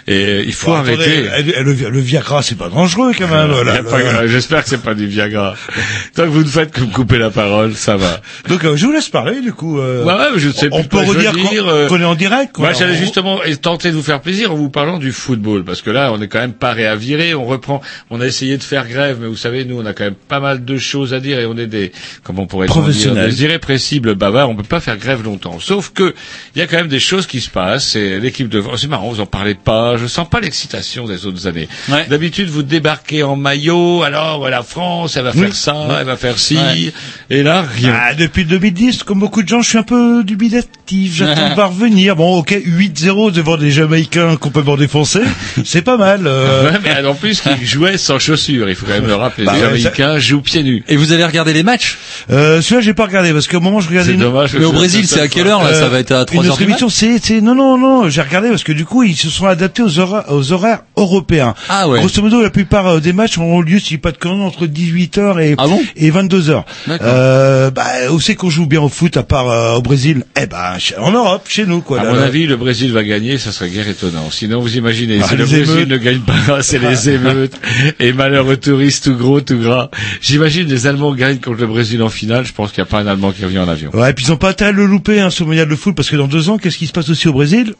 S3: Et il faut
S1: Bon,
S3: arrêter.
S1: attendez, le, le Viagra, c'est pas dangereux, quand même,
S3: pas
S1: le-.
S3: J'espère que c'est pas du Viagra. Tant que vous ne faites que me couper la parole, ça va.
S1: Donc, euh, je vous laisse parler, du coup. euh,
S3: Ouais, je sais
S1: on
S3: plus
S1: peut redire qu'on
S3: euh,
S1: qu'on est en direct, quoi.
S3: Moi, j'allais justement tenter de vous faire plaisir en vous parlant du football, parce que là, on est quand même paré à virer. On reprend, on a essayé de faire grève, mais vous savez, nous, on a quand même pas mal de choses à dire et on est des, comment on pourrait dire, des irrépressibles bavards. On peut pas faire grève longtemps. Sauf que il y a quand même des choses qui se passent. C'est l'équipe de, oh, c'est marrant, vous en parlez pas. Je sens pas l'excitation des autres années.
S2: Ouais.
S3: D'habitude, vous débarquez en maillot. Alors, voilà, France, elle va faire ça, elle va faire ci,
S2: Ouais.
S3: et là, rien.
S1: Ah, depuis 2010, comme beaucoup de gens, je suis un peu dubitatif. J'attends de voir revenir. Bon, ok, 8-0 devant des Jamaïcains complètement défoncés. C'est pas mal. euh.
S3: Ouais, mais en plus, ils jouaient sans chaussures. Il faut quand même le rappeler.
S1: Bah
S3: les Jamaïcains jouent pieds nus.
S2: Et vous avez regardé les matchs?
S1: Euh, celui-là, j'ai pas regardé parce qu'au moment où je regardais
S3: C'est
S1: une-
S3: dommage.
S2: Mais au Brésil, c'est à quelle heure là? Ça va être à 3
S1: une
S2: heures
S1: autre
S2: du mat
S1: émission, c'est, c'est, non, non, non, j'ai regardé parce que du coup, ils se sont adaptés aux horaires, aux horaires européens.
S2: Ah ouais.
S1: Grosso modo, la plupart euh, des matchs ont lieu, si je dis pas de conneries, entre 18h et,
S2: Ah bon
S1: et 22h.
S2: D'accord.
S1: Euh, bah, où c'est qu'on joue bien au foot à part euh, au Brésil? Eh ben, en Europe, chez nous, quoi.
S3: À
S1: là,
S3: mon
S1: là.
S3: avis, le Brésil va gagner, ça serait guère étonnant. Sinon, vous imaginez,
S1: Ah,
S3: si le Brésil
S1: émeutes.
S3: ne gagne pas, c'est les émeutes et malheureux touristes tout gros, tout gras. J'imagine les Allemands gagnent contre le Brésil en finale. Je pense qu'il n'y a pas un Allemand qui revient en avion.
S1: Ouais, et puis ils ont pas intérêt à le louper, hein, ce mondial de foot, parce que dans deux ans, qu'est-ce qui se passe aussi au Brésil?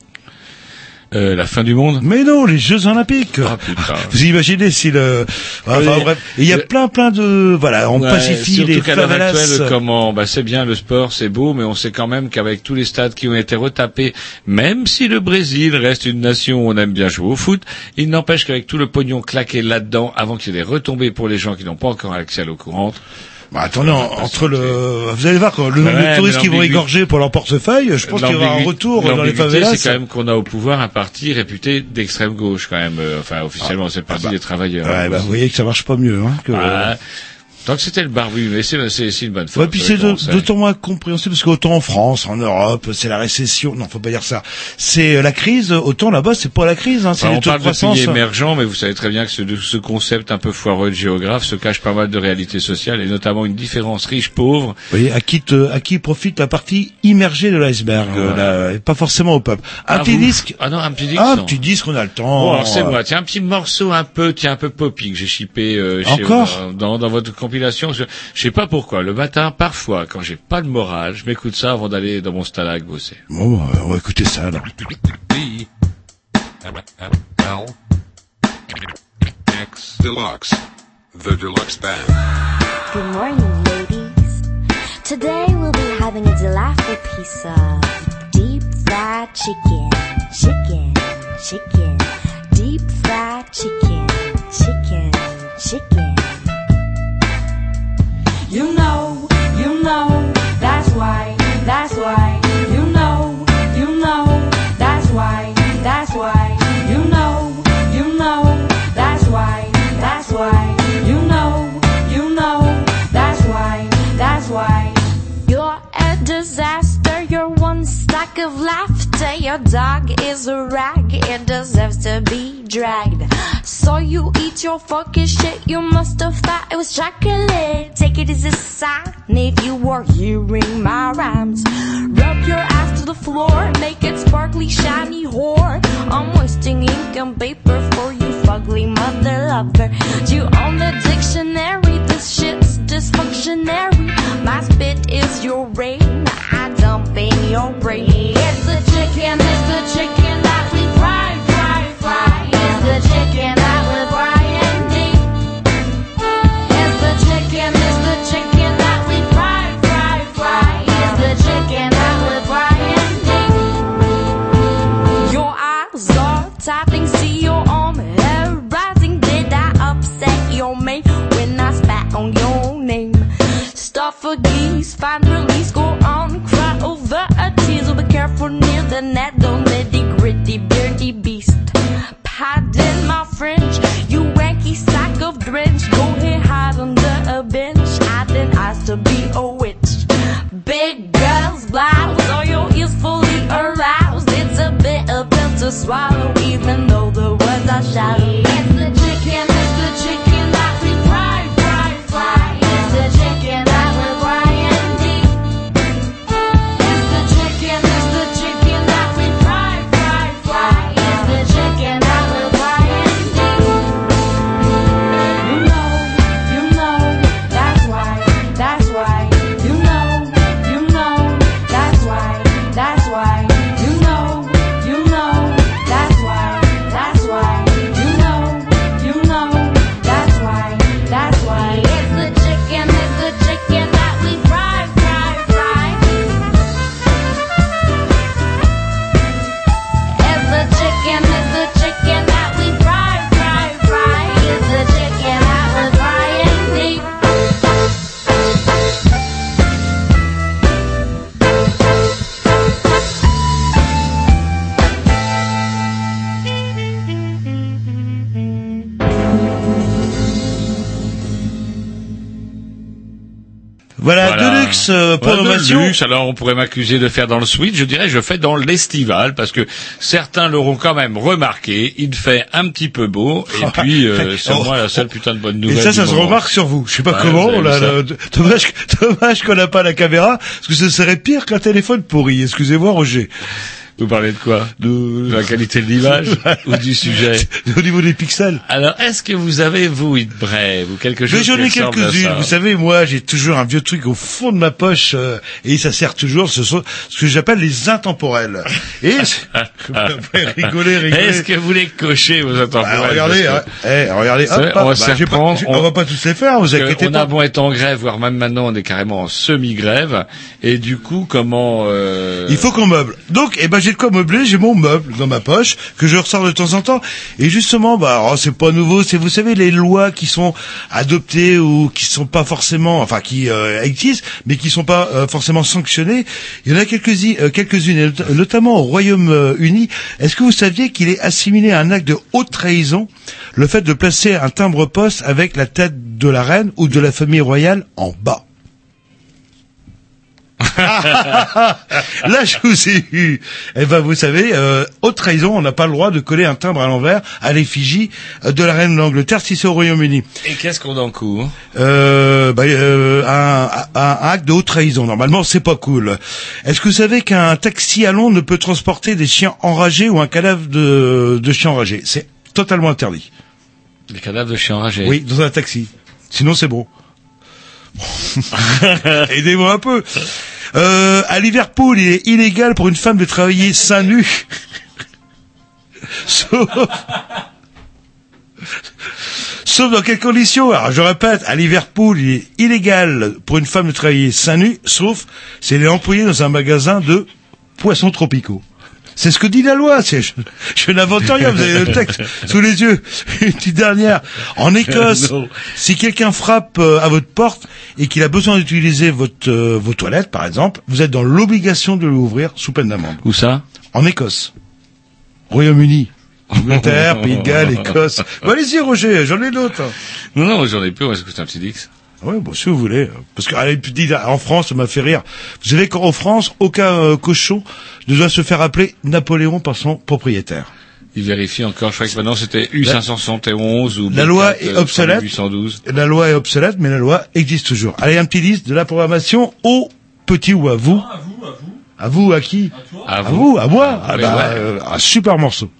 S3: Euh, la fin du monde.
S1: Mais non, les Jeux Olympiques.
S3: Ah putain.
S1: Vous imaginez si le, enfin,
S3: Oui.
S1: bref. Il y a
S3: Le-
S1: plein, plein de, voilà, on
S3: Ouais,
S1: pacifie les
S3: qu'à l'heure
S1: favelas.
S3: actuelle, comment, bah, c'est bien le sport, c'est beau, mais on sait quand même qu'avec tous les stades qui ont été retapés, même si le Brésil reste une nation où on aime bien jouer au foot, il n'empêche qu'avec tout le pognon claqué là-dedans, avant qu'il ait des retombées pour les gens qui n'ont pas encore accès à l'eau courante,
S1: Bah, attendez, en- entre le, vous allez voir, quand le nombre
S3: Ouais,
S1: de touristes qui vont les pour leur portefeuille, je pense qu'il y aura un retour dans les favelas.
S3: C'est quand même qu'on a au pouvoir un parti réputé d'extrême gauche, quand même. euh, Enfin, officiellement, c'est le parti des travailleurs.
S1: Ouais, bah, vous voyez que ça marche pas mieux, hein, que,
S3: Ouais. Donc c'était le barbu, mais c'est c'est- c'est une bonne
S1: Ouais,
S3: fois.
S1: puis c'est d'autant moins compréhensible parce qu'autant en France, en Europe, c'est la récession. Non, faut pas dire ça. C'est euh, la crise. Autant là-bas, c'est pas la crise. Hein, c'est
S3: Enfin, on
S1: de
S3: parle de pays émergents, mais vous savez très bien que ce, ce concept un peu foireux de géographe se cache pas mal de réalités sociales et notamment une différence riche-pauvre.
S1: Voyez, à qui, te- à qui profite la partie immergée de l'iceberg, euh, là, et pas forcément au peuple. Un
S3: Ah,
S1: petit
S3: vous
S1: disque.
S3: Ah non, un petit disque.
S1: Un
S3: non.
S1: petit disque, on a le temps.
S3: Bon, c'est moi. Tiens, un petit morceau un peu, tiens, un peu poppy que j'ai chippé euh, chez
S1: Encore
S3: vous, dans, dans votre compilation. Je, je sais pas pourquoi. Le matin, parfois, quand j'ai pas le moral, je m'écoute ça avant d'aller dans mon stalag bosser.
S1: Bon, euh, on va écouter ça, alors.
S16: X Deluxe, the deluxe band.
S17: Good morning, ladies. Today we'll be having a delightful piece of deep fried chicken, chicken, chicken, deep fried chicken, chicken, chicken.
S18: You know, you know, that's why, that's why. You know, you know, that's why, that's why. You know, you know, that's why, that's why. You know, you know, that's why, that's why.
S17: You're a disaster, you're one stack of laughter. Your dog is a rag, it deserves to be dragged. Your fucking shit, you must have thought it was chocolate. Take it as a sign if you were hearing my rhymes. Rub your ass to the floor, make it sparkly, shiny whore. I'm wasting ink and paper for you, fugly mother lover. You own the dictionary, this shit's dysfunctionary. My spit is your rain, I dump in your brain. It's the chicken, it's the chicken
S5: French, you wanky sack of drench. Go here, hide under a bench. I didn't ask to be a witch. Big girls, blouse, all your ears fully aroused. It's a bitter pill to swallow, even though the words are shallow.
S1: Euh.
S3: Alors on pourrait m'accuser de faire dans le switch. Je dirais je fais dans l'estival parce que certains l'auront quand même remarqué. Il fait un petit peu beau et puis euh, c'est moi la seule putain de bonne
S1: Et
S3: nouvelle.
S1: ça,
S3: du
S1: ça se remarque sur vous. Je sais pas
S3: Ouais,
S1: comment. là,
S3: ça.
S1: là, dommage, dommage qu'on n'a pas la caméra, parce que ce serait pire qu'un téléphone pourri. Excusez-moi, Roger.
S3: Vous parlez de quoi
S1: De
S3: la qualité de l'image ou du sujet
S1: Au niveau des pixels.
S3: Alors, est-ce que vous avez, vous, une brève ou quelque chose
S1: Mais j'en ai quelques-unes. Vous savez, moi, j'ai toujours un vieux truc au fond de ma poche, euh, et ça sert toujours. Ce sont ce que j'appelle les intemporels. Et rigoler, rigoler.
S3: Est-ce que vous les cochez, vos intemporels
S1: Bah, regardez,
S3: Parce que-
S1: hein. Eh, regardez, hop, hop,
S3: on
S1: bah, pas-
S3: reprend,
S1: j'ai- on va pas tous les faire, vous inquiétez
S3: on
S1: pas.
S3: a beau être en grève, voire même maintenant on est carrément en semi-grève, et du coup, comment... euh,
S1: Il faut qu'on meuble. Donc, eh ben, j'ai de quoi meubler, j'ai mon meuble dans ma poche, que je ressors de temps en temps. Et justement, bah, alors, c'est pas nouveau, c'est, vous savez, les lois qui sont adoptées ou qui sont pas forcément, enfin, qui euh, existent, mais qui sont pas euh, forcément sanctionnées. Il y en a euh, quelques-unes, notamment au Royaume-Uni. Est-ce que vous saviez qu'il est assimilé à un acte de haute trahison, le fait de placer un timbre-poste avec la tête de la reine ou de la famille royale en bas? Là, je vous ai eu. Eh ben, vous savez, euh, haute trahison, on n'a pas le droit de coller un timbre à l'envers à l'effigie euh, de la reine d'Angleterre si c'est au Royaume-Uni.
S3: Et qu'est-ce qu'on encourt
S1: Euh, bah, euh, un, un- acte de haute trahison. Normalement, c'est pas cool. Est-ce que vous savez qu'un taxi à Londres ne peut transporter des chiens enragés ou un cadavre de, de chien enragé C'est totalement interdit.
S3: Les cadavres de chiens enragés?
S1: Oui, dans un taxi. Sinon, c'est bon. Aidez-moi un peu. Euh, à Liverpool, il est illégal pour une femme de travailler seins nus. Sauf... Sauf dans quelles conditions Alors, je répète, à Liverpool, il est illégal pour une femme de travailler seins nus, sauf si elle est employée dans un magasin de poissons tropicaux. C'est ce que dit la loi. c'est- Je, je n'invente rien. Vous avez le texte sous les yeux. Une petite dernière. En Écosse, si quelqu'un frappe euh, à votre porte et qu'il a besoin d'utiliser votre euh, vos toilettes, par exemple, vous êtes dans l'obligation de l'ouvrir sous peine d'amende.
S3: Où ça?
S1: En Écosse, Royaume-Uni, Angleterre, Pays de Galles, Écosse. Bon, allez-y, Roger. J'en ai d'autres.
S3: Non, non, j'en ai plus, moi, c'est un petit Dix.
S1: Oui, bon, si vous voulez. Parce que, allez, puis, dis- en France, ça m'a fait rire. Vous savez qu'en France, aucun euh, cochon ne doit se faire appeler Napoléon par son propriétaire.
S3: Il vérifie encore, je crois que maintenant c'était U571 ou
S1: La loi
S3: B4,
S1: est
S3: euh,
S1: obsolète.
S3: 812.
S1: La loi est obsolète, mais la loi existe toujours. Allez, un petit liste de la programmation au petit ou à vous. à vous, à vous. À vous, à qui?
S3: À
S1: À
S3: vous.
S1: vous, à moi. Ah,
S3: oui,
S1: bah,
S3: ouais.
S1: euh, un super morceau.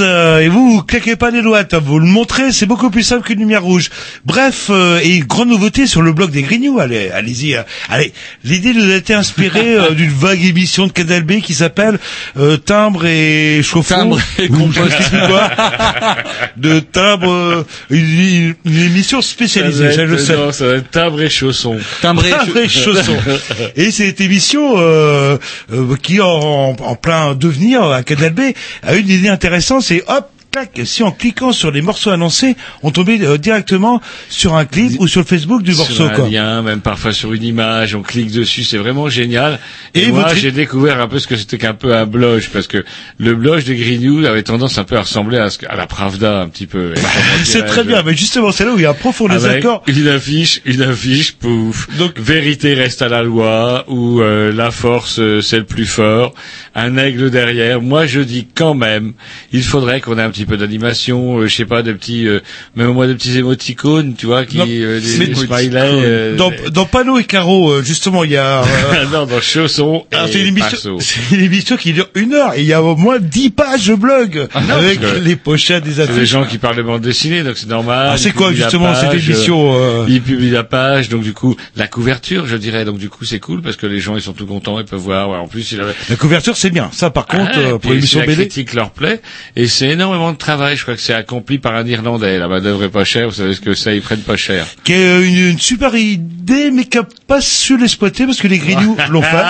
S1: Euh, et vous, vous claquez pas les doigts, hein, vous le montrez, c'est beaucoup plus simple qu'une lumière rouge. Bref, euh, et grande nouveauté sur le blog des Grignoux, allez, allez-y. euh, allez, l'idée nous a été inspirée euh, d'une vague émission de Canal B qui s'appelle euh, Timbre et chauffe-eau.
S2: Timbre et
S1: quoi. de timbre, une, une émission spécialisée, je le sais.
S3: Non, ça va être timbre et chausson.
S2: Timbre et
S1: Timbre et chausson. Et cette émission euh, euh, qui en, en plein devenir à Canal B a une idée intéressante, c'est hop tac, si en cliquant sur les morceaux annoncés, on tombait euh, directement sur un clip ou sur le Facebook du morceau.
S3: sur un
S1: quoi.
S3: lien, même parfois sur une image, on clique dessus, c'est vraiment génial.
S1: Et
S3: Et, moi,
S1: votre-
S3: j'ai découvert un peu ce que c'était qu'un peu un blog, parce que le blog des Green avait tendance un peu à ressembler à, ce à la Pravda, un petit peu. Comment
S1: C'est très bien, mais justement, c'est là où il y a un profond désaccord.
S3: une affiche, une affiche, pouf. Donc, vérité reste à la loi, ou euh, la force, euh, c'est le plus fort, un aigle derrière. Moi, je dis quand même, il faudrait qu'on ait un petit peu d'animation, euh, je sais pas, de petits, euh, même moi, de petits émoticônes, tu vois, qui,
S1: Non,
S3: euh, des, des smileys. euh,
S1: Dans, dans Panneau et Carreau, euh, justement, il y a... euh,
S3: non, dans Chausson et
S1: Alors, c'est une émission,
S3: Pinceau.
S1: c'est une émission qui dure une heure et il y a au moins dix pages de blog
S3: non,
S1: avec les pochettes des
S3: C'est des
S1: affiches.
S3: gens qui parlent de bande dessinée, donc c'est normal.
S1: Ah, c'est quoi, justement, cette émission, euh,
S3: Ils publient la page, donc du coup, la couverture, je dirais, donc du coup, c'est cool parce que les gens, ils sont tout contents, ils peuvent voir. ouais, en plus, il avait...
S1: La couverture, c'est bien. Ça, par contre,
S3: Ah,
S1: euh,
S3: et
S1: pour l'émission
S3: si la
S1: BD.
S3: critique leur plaît, et c'est énormément de travail. Je crois que c'est accompli par un Irlandais. La main d'œuvre est pas chère. Vous savez ce que c'est, ils prennent pas cher.
S1: qui est euh, une, une super idée, mais qui a pas su l'exploiter parce que les Grignoux l'ont fait.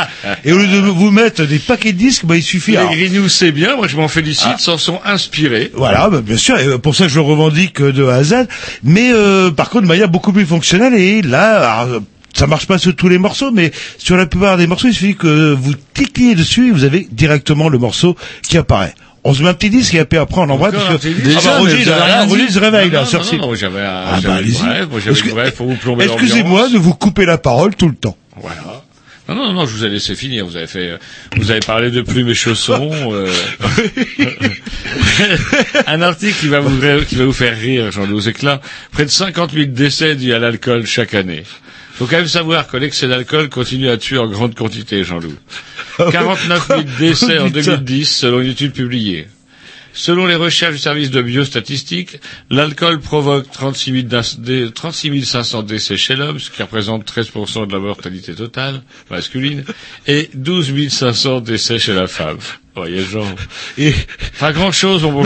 S1: Et au lieu de vous mettre des paquets de disques, bah, il suffit.
S3: Les
S1: alors-
S3: Grignoux, c'est bien. Moi, je m'en félicite. S'en sont inspirés.
S1: Voilà, bah, bien sûr, et pour ça je le revendique euh, de A à Z. Mais euh, par contre, de manière beaucoup plus fonctionnelle. Et là, alors, ça marche pas sur tous les morceaux, mais sur la plupart des morceaux, il suffit que vous cliquez dessus et vous avez directement le morceau qui apparaît. On se met un petit disque et après on
S3: Encore
S1: parce que
S3: disque
S1: Ah bah,
S3: Déjà,
S1: Roger,
S3: avez rien
S1: Roger se réveille là
S3: Non,
S1: sur
S3: non,
S1: site.
S3: non, j'avais
S1: Ah bah, allez-y.
S3: faut vous plomber
S1: Excusez-moi de vous couper la parole tout le temps.
S3: Voilà. Non, non, non, je vous ai laissé finir. Vous avez fait, euh, vous avez parlé de plumes et chaussons. euh. Un article qui va vous, qui va vous faire rire, que là, près de 50 000 décès dus à l'alcool chaque année. Faut quand même savoir que l'excès d'alcool continue à tuer en grande quantité, Jean-Loup. 49 000 décès en
S1: Putain.
S3: 2010, selon une étude publiée. Selon les recherches du service de biostatistiques, l'alcool provoque 36, 000 d'ins- dé- 36 500 décès chez l'homme, ce qui représente 13% de la mortalité totale masculine, et 12 500 décès chez la femme. Voyez.
S1: Et
S3: Pas grand chose, mon bon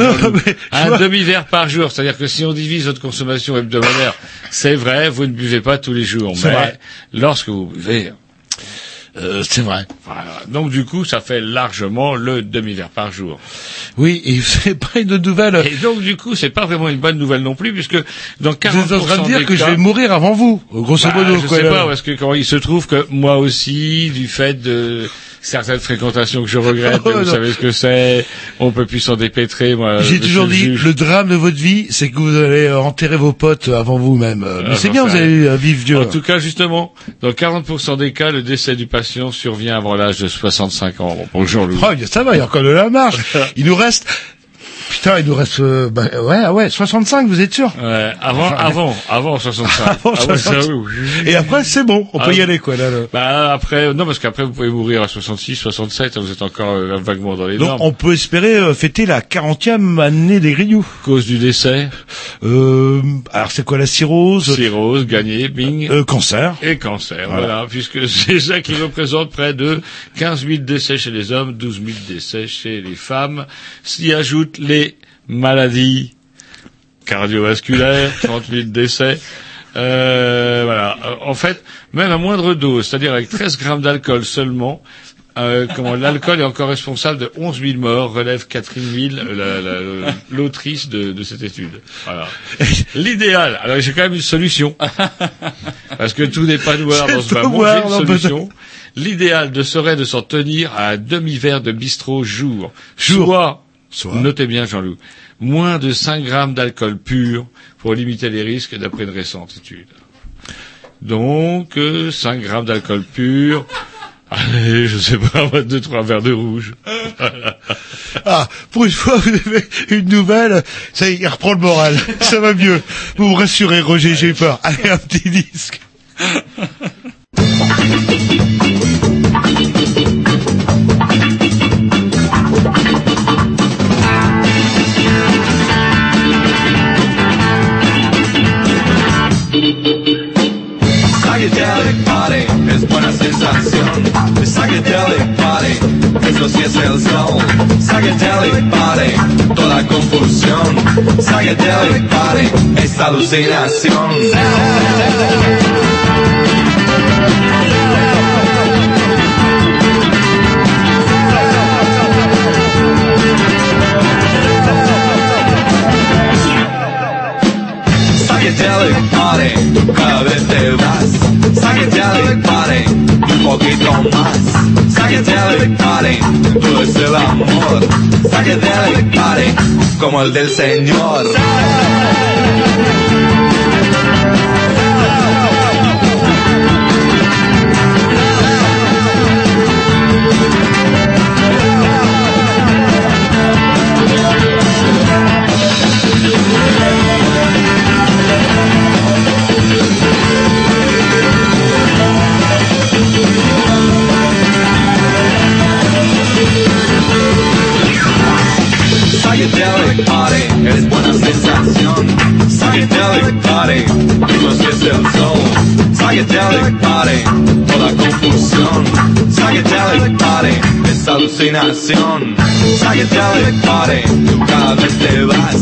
S3: Un
S1: vois-
S3: demi-verre par jour. C'est-à-dire que si on divise votre consommation hebdomadaire, c'est vrai, vous ne buvez pas tous les jours. Mais
S1: vrai.
S3: lorsque vous buvez,
S1: euh, c'est vrai.
S3: voilà. Donc du coup, ça fait largement le demi-verre par jour.
S1: Oui, et c'est pas une nouvelle.
S3: Et donc du coup, c'est pas vraiment une bonne nouvelle non plus, puisque dans 40%
S1: Vous êtes en train de dire que je vais mourir avant vous, grosso
S3: Bah,
S1: modo.
S3: je
S1: quoi,
S3: sais
S1: là.
S3: pas, parce que quand il se trouve que moi aussi, du fait de certaines fréquentations que je regrette,
S1: Oh,
S3: vous
S1: non.
S3: savez ce que c'est, on peut plus s'en dépêtrer, moi.
S1: J'ai toujours dit, le drame de votre vie, c'est que vous allez enterrer vos potes avant vous-même. Euh, Mais
S3: Ah,
S1: c'est bien, vous allez euh, vivre vieux.
S3: En tout cas, justement, dans 40% des cas, le décès du patient survient avant l'âge de 65 ans. Bon, Bonjour, Louis.
S1: Oh, ça va, il y a encore de la marge. Il nous reste Putain, il nous reste, euh, bah, ouais, ah ouais, 65, vous êtes sûr
S3: Ouais, avant,
S1: Enfin,
S3: avant, avant 65.
S1: Avant
S3: Ah ouais, ça,
S1: 65.
S3: oui.
S1: Et après, c'est bon, on peut
S3: Ah,
S1: y aller, quoi, là. là.
S3: Bah après, non, parce qu'après vous pouvez mourir à 66, 67, vous êtes encore euh, vaguement dans les
S1: Donc,
S3: normes.
S1: on peut espérer euh, fêter la 40e année des Grignoux.
S3: Cause du décès
S1: Euh, alors, c'est quoi la cirrhose?
S3: Cirrhose, gagné, bing.
S1: Euh, cancer.
S3: Et cancer,
S1: Voilà.
S3: voilà. puisque c'est ça qui représente près de 15 000 décès chez les hommes, 12 000 décès chez les femmes. S'y ajoutent les maladies cardiovasculaires, 30 000 décès. Euh, voilà. Euh, En fait, même à moindre dose, c'est-à-dire avec 13 grammes d'alcool seulement, euh, comment l'alcool est encore responsable de 11 000 morts, relève Catherine Mille, la- la- l'autrice de, de cette étude. Voilà. L'idéal. Alors j'ai quand même une solution, parce que tout n'est pas noir dans ce monde. J'ai une solution. L'idéal de serait de s'en tenir à un demi-verre de bistrot jour. Soit, notez bien Jean-Loup, moins de 5 grammes d'alcool pur pour limiter les risques d'après une récente étude. Donc, euh, 5 grammes d'alcool pur. Allez, je sais pas, deux, trois verres de rouge.
S1: Ah, pour une fois, vous avez une nouvelle, ça y est, il reprend le moral. Ça va mieux. Vous me rassurez, Roger, j'ai peur. Allez, un petit disque.
S19: sensação de Psychedelic Party Fez você sensação Psychedelic Party Toda a confusão Psychedelic Party Esta alucinação Psychedelic Party poquito más. Psychedelic party, todo es el amor. Psychedelic party, como el del Señor. Psychedelic party, es buena sensación. Psychedelic party, eso sí es el soul. Psychedelic party, toda confusión. Psychedelic party, es alucinación. Psychedelic party, tú cada vez te vas.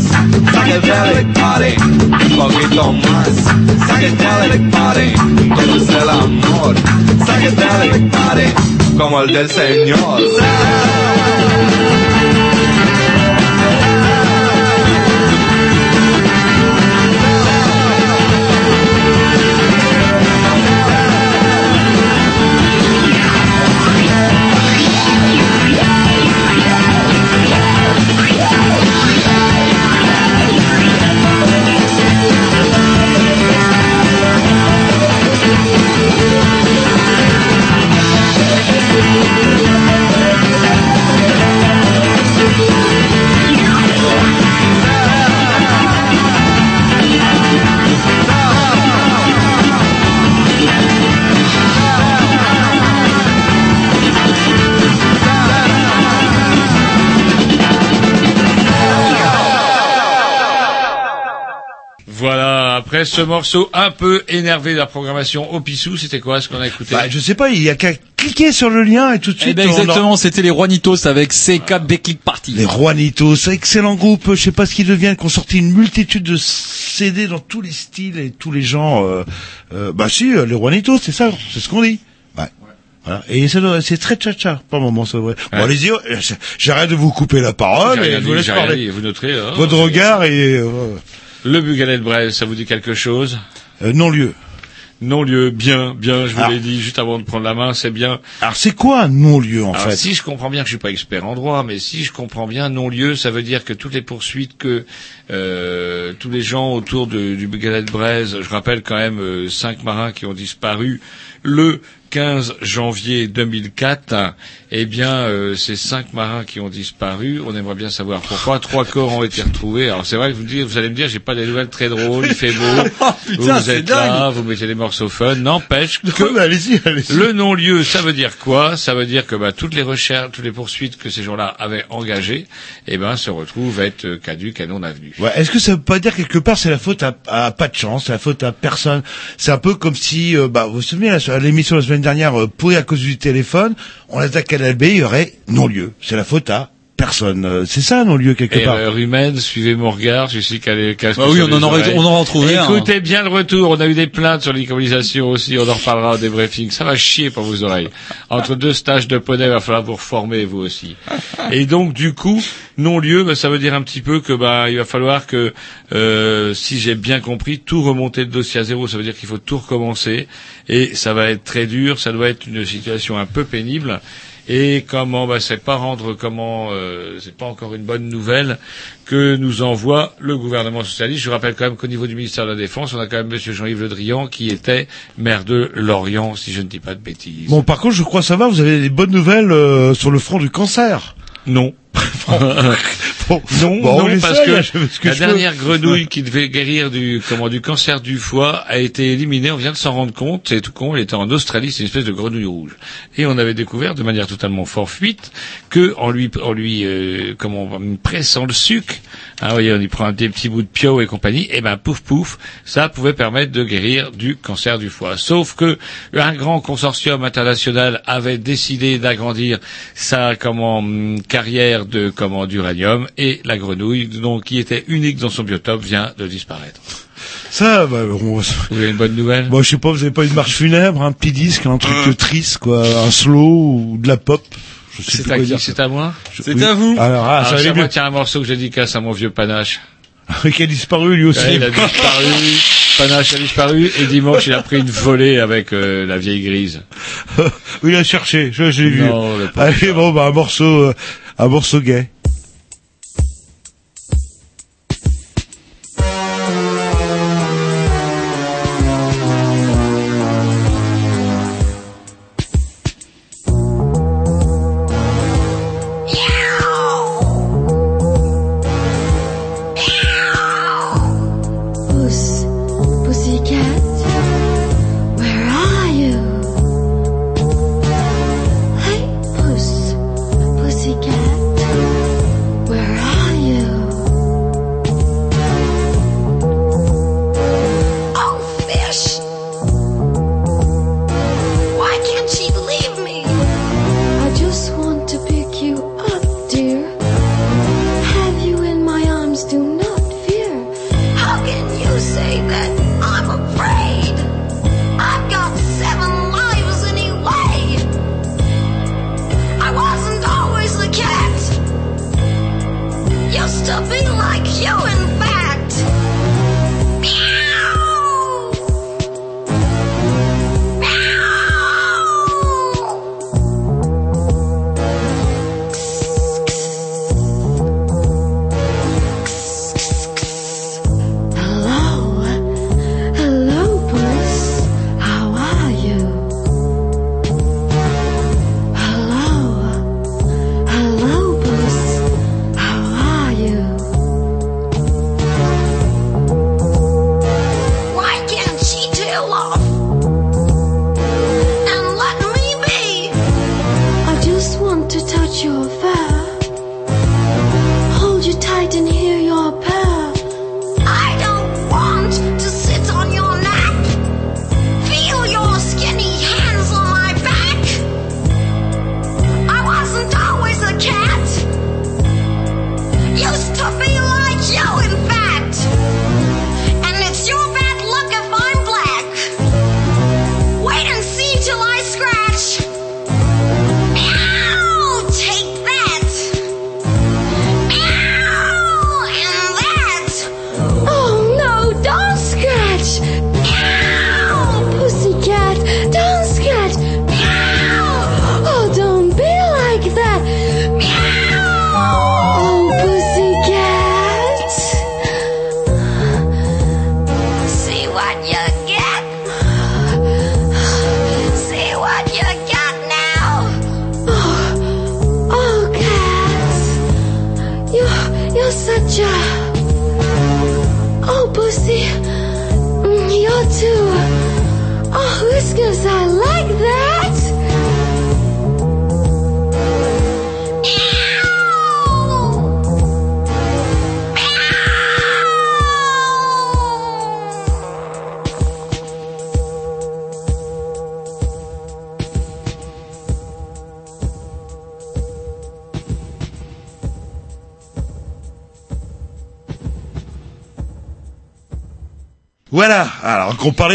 S19: Psychedelic party, un poquito más. Psychedelic party, todo es el amor. Psychedelic party, como el del Señor.
S3: Ce morceau un peu énervé de la programmation au Pissou, c'était quoi ce qu'on a écouté
S1: Bah, je sais pas, il y a qu'à cliquer sur le lien et tout de
S2: Eh
S1: suite.
S2: ben
S1: on a-
S2: exactement, c'était les Juanitos avec C4 Déclic Party.
S1: Les Juanitos, excellent groupe, je sais pas ce qu'ils deviennent, qui ont sorti une multitude de CD dans tous les styles et tous les genres. Euh, euh, bah si, euh, les Juanitos, c'est ça, c'est ce qu'on dit. Ouais. Voilà. Et c'est très tcha-tcha, par moment, ça devrait. Bon,
S3: Ouais.
S1: allez-y, euh, j'arrête de vous couper la parole et je vous laisse parler.
S3: vous noterez. hein.
S1: Votre regard et... euh,
S3: Le Bugalet de Braise, ça vous dit quelque chose?
S1: Euh, non-lieu.
S3: Non-lieu, bien, bien, je vous
S1: Alors-
S3: l'ai dit juste avant de prendre la main, c'est bien.
S1: Alors c'est quoi non-lieu en
S3: Alors,
S1: fait?
S3: si je comprends bien que je suis pas expert en droit, mais si je comprends bien, non-lieu, ça veut dire que toutes les poursuites que euh, tous les gens autour de- du Bugalet de Braise, je rappelle quand même euh, cinq marins qui ont disparu le 15 janvier 2004, eh bien, euh, ces cinq marins qui ont disparu, on aimerait bien savoir pourquoi. Trois corps ont été retrouvés. Alors c'est vrai que vous, dites- vous allez me dire, j'ai pas des nouvelles très drôles, il fait beau,
S1: Oh, putain,
S3: vous
S1: c'est
S3: êtes là,
S1: dingue.
S3: vous mettez des morceaux fun. N'empêche que
S1: allez-y, allez-y.
S3: le non-lieu, ça veut dire quoi? Ça veut dire que bah, toutes les recherches, toutes les poursuites que ces gens-là avaient engagées, eh ben, se retrouvent à être euh, caduques et non avenues.
S1: Ouais, est-ce que ça veut pas dire quelque part c'est la faute à, à pas de chance, c'est la faute à personne? C'est un peu comme si, euh, bah, vous vous souvenez, là, sur l'émission la semaine dernière, euh, pourri à cause du téléphone, on attaque Canal B, il y aurait non-lieu. C'est la faute à personne. Euh, C'est ça, non-lieu, quelque part.
S3: Erreur humaine, suivez mon regard, je suis casques
S20: Bah oui, on en aurait- on en retrouverait un.
S3: Écoutez bien le retour, on a eu des plaintes sur l'immobilisation aussi, on en reparlera au débriefing, ça va chier pour vos oreilles. Entre deux stages de poney, il va falloir vous reformer vous aussi. Et donc du coup, non-lieu, bah, ça veut dire un petit peu que bah il va falloir que, euh, si j'ai bien compris, tout remonter le dossier à zéro, ça veut dire qu'il faut tout recommencer, et ça va être très dur, ça doit être une situation un peu pénible. Et comment, bah, c'est pas rendre comment, euh, c'est pas encore une bonne nouvelle que nous envoie le gouvernement socialiste. Je rappelle quand même qu'au niveau du ministère de la Défense, on a quand même Monsieur Jean-Yves Le Drian qui était maire de Lorient, si je ne dis pas de bêtises.
S1: Bon, par contre, je crois ça va, vous avez des bonnes nouvelles euh, sur le front du cancer.
S3: Non.
S1: Bon,
S3: Non,
S1: bon,
S3: parce que la
S1: peux.
S3: dernière grenouille qui devait guérir du, comment, du cancer du foie a été éliminée. On vient de s'en rendre compte. C'est tout con. Elle était en Australie. C'est une espèce de grenouille rouge. Et on avait découvert de manière totalement fortuite que en lui, en lui, euh, comment, pressant le sucre, hein, vous voyez, on y prend des petits bouts de pio et compagnie. Et ben, pouf, pouf, ça pouvait permettre de guérir du cancer du foie. Sauf que un grand consortium international avait décidé d'agrandir sa, comment, hum, de, comment, d'uranium et la grenouille, donc, qui était unique dans son biotope, vient de disparaître.
S1: Ça, bah, on...
S3: Vous avez une bonne nouvelle?
S1: Bon, je sais pas, vous avez pas une marche funèbre, un petit disque, un truc
S3: Hum.
S1: triste, quoi, un slow ou de la pop.
S3: C'est à qui. C'est à moi?
S1: Je- oui. Alors, ah, ça
S3: Alors, c'est
S1: mieux.
S3: moi, tiens, un morceau que je dédicace à mon vieux Panache.
S1: qui a disparu lui aussi.
S3: Ouais, il a disparu, Panache a disparu, et dimanche, il a pris une volée avec euh, la vieille grise.
S1: oui, il a cherché, je, je l'ai vu.
S3: Non, le pauvre
S1: Allez, bon, bah, un morceau, euh, un morceau gay.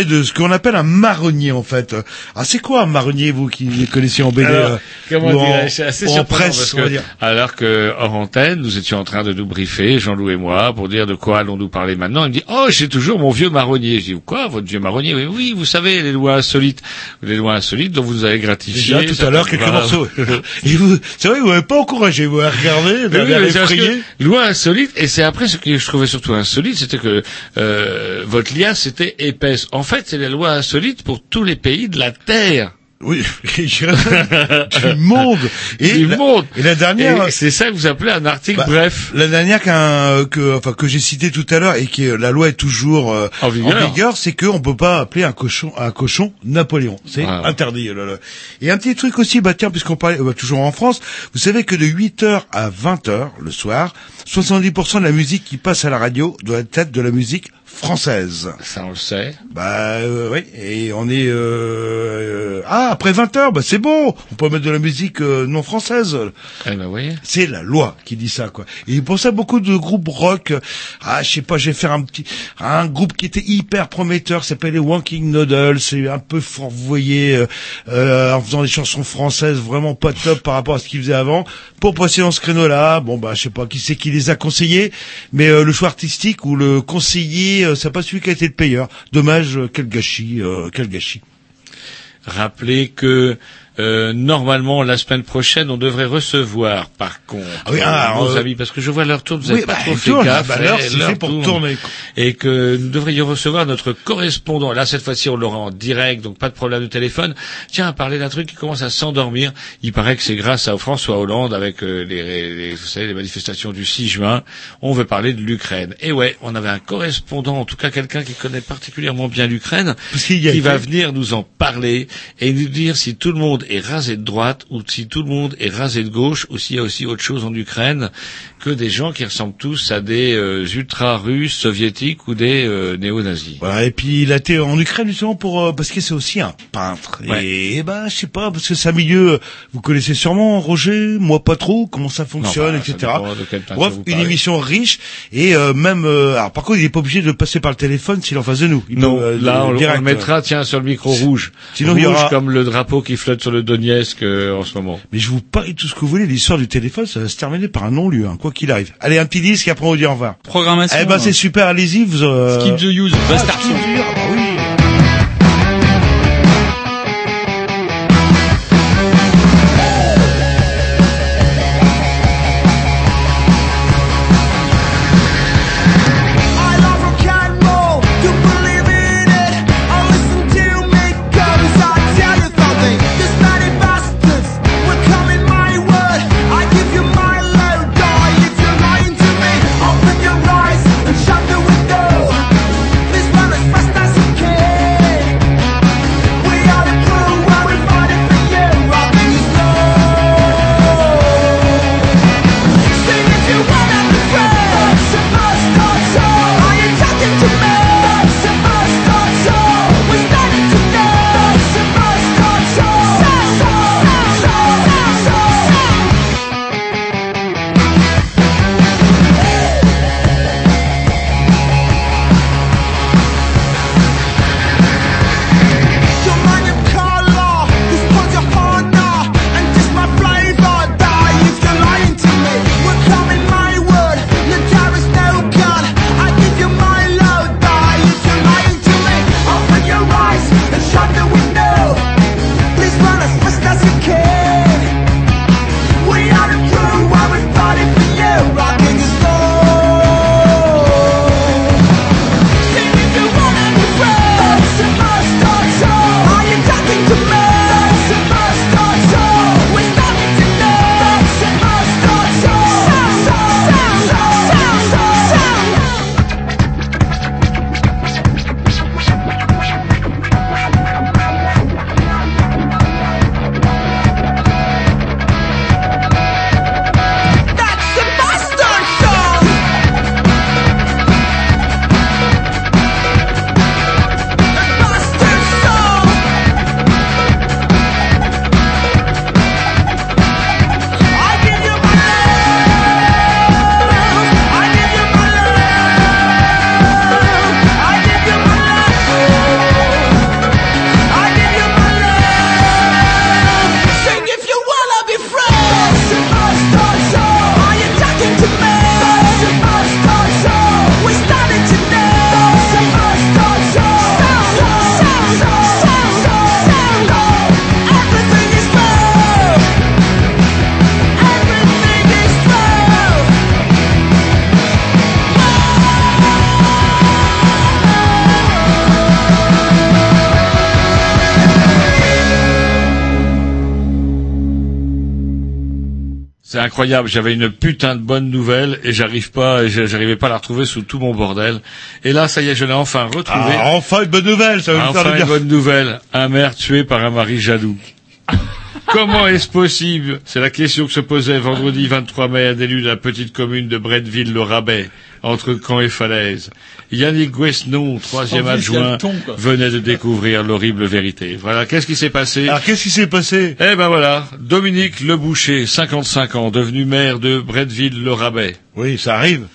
S1: De ce qu'on appelle un marronnier en fait. Ah c'est quoi un marronnier vous qui les connaissez en BD
S3: Alors,
S1: euh,
S3: comment dirais-je? Assez surprenant
S1: presse,
S3: parce
S1: on va
S3: que,
S1: dire.
S3: alors que hors antenne, nous étions en train de nous briefer, Jean-Loup et moi, pour dire de quoi allons-nous parler maintenant. Il me dit, oh, j'ai toujours mon vieux marronnier. Je dis, quoi, votre vieux marronnier? Oui, oui, vous savez, les lois insolites, les lois insolites dont vous nous avez gratifié.
S1: Déjà tout à l'heure quelques
S3: Voilà.
S1: morceaux. Et vous, c'est vrai, vous m'avez pas encouragé, vous avez regardé, vous
S3: oui,
S1: avez
S3: loi insolite, et c'est après ce que je trouvais surtout insolite, c'était que euh, votre liasse était épaisse. En fait, c'est la loi insolite pour tous les pays de la Terre.
S1: Oui, du monde. Et
S3: du
S1: la-
S3: monde.
S1: Et la dernière,
S3: c'est ça que vous appelez un article
S1: Bah,
S3: bref.
S1: La dernière qu'un que enfin que j'ai cité tout à l'heure et que la loi est toujours euh,
S3: En vigueur.
S1: c'est qu'on peut pas appeler un cochon un cochon Napoléon. C'est
S3: Ah.
S1: interdit. là, là. Et un petit truc aussi, bah tiens, puisqu'on parlait bah, toujours en France, vous savez que de 8h à 20h le soir, 70% de la musique qui passe à la radio doit être de la musique française.
S3: Ça, on le sait.
S1: Bah euh, oui, et on est euh, ah après 20h, bah c'est bon, on peut mettre de la musique euh, non française.
S3: Eh ben, vous voyez.
S1: C'est la loi qui dit ça, quoi. Et pour ça, beaucoup de groupes rock, euh, ah, je sais pas, je vais faire un petit, un groupe qui était hyper prometteur, s'appelle les Wanking Noodles, c'est un peu voyez, euh, euh, en faisant des chansons françaises vraiment pas top par rapport à ce qu'ils faisaient avant. Pour passer dans ce créneau-là, bon, bah, je sais pas qui c'est qui les a conseillés, mais euh, le choix artistique ou le conseiller, euh, c'est pas celui qui a été le payeur. Dommage, euh, quel gâchis, euh, quel gâchis.
S3: Rappelez que euh, normalement la semaine prochaine on devrait recevoir par contre
S1: Ah oui,
S3: euh,
S1: ah,
S3: nos
S1: euh,
S3: amis parce que je vois leur tour vous
S1: oui,
S3: avez pas
S1: bah,
S3: trop fait
S1: tourne,
S3: gaffe
S1: bah, fait pour
S3: tourne.
S1: tourner.
S3: et que nous devrions recevoir notre correspondant. Là cette fois-ci on l'aura en direct donc pas de problème de téléphone. Tiens à parler d'un truc qui commence à s'endormir. Il paraît que c'est grâce à François Hollande avec euh, les, les- vous savez les manifestations du 6 juin. On veut parler de l'Ukraine. Et ouais on avait un correspondant en tout cas quelqu'un qui connaît particulièrement bien l'Ukraine qui va venir nous en parler et nous dire si tout le monde est rasé de droite ou si tout le monde est rasé de gauche ou s'il y a aussi autre chose en Ukraine que des gens qui ressemblent tous à des euh, ultra-russes, soviétiques ou des euh, néo-nazis.
S1: Voilà, et puis il a été en Ukraine justement pour euh, parce que c'est aussi un peintre.
S3: Ouais.
S1: Et, ben je sais pas parce que c'est un milieu euh, vous connaissez sûrement Roger, moi pas trop comment ça fonctionne,
S3: Non, bah,
S1: etc. Bref, une émission riche et euh, même euh, alors par contre il est pas obligé de passer par le téléphone s'il est en face de nous. Il
S3: Non,
S1: peut,
S3: là on, le mettra tiens sur le micro rouge.
S1: Sinon,
S3: rouge
S1: il y aura-
S3: comme le drapeau qui flotte sur le Donetsk euh, en ce moment.
S1: Mais je vous parie tout ce que vous voulez, l'histoire du téléphone, ça va se terminer par un non-lieu, hein, quoi qu'il arrive. Allez, un petit disque et après on vous dit au revoir.
S2: Programmation.
S1: Eh ben c'est super, allez-y, vous... Euh...
S2: Skip the use. Bastard
S1: ah
S3: incroyable, j'avais une putain de bonne nouvelle et j'arrive pas, j'arrivais pas à la retrouver sous tout mon bordel. Et là, ça y est, je l'ai enfin retrouvée.
S1: Ah, enfin une bonne nouvelle, ça faire
S3: Enfin une
S1: bien.
S3: bonne nouvelle. Un maire tué par un mari jaloux. Comment est-ce possible? C'est la question que se posait vendredi 23 mai un élu de la petite commune de Bretteville-le-Rabais, entre Caen et Falaise. Yannick Guesnon, troisième adjoint,
S20: le ton,
S3: venait de découvrir l'horrible vérité. Voilà, qu'est-ce qui s'est passé
S1: Alors qu'est-ce qui s'est passé
S3: Eh ben voilà, Dominique Leboucher, 55 ans, devenu maire de Bretteville-le-Rabais.
S1: Oui, ça arrive.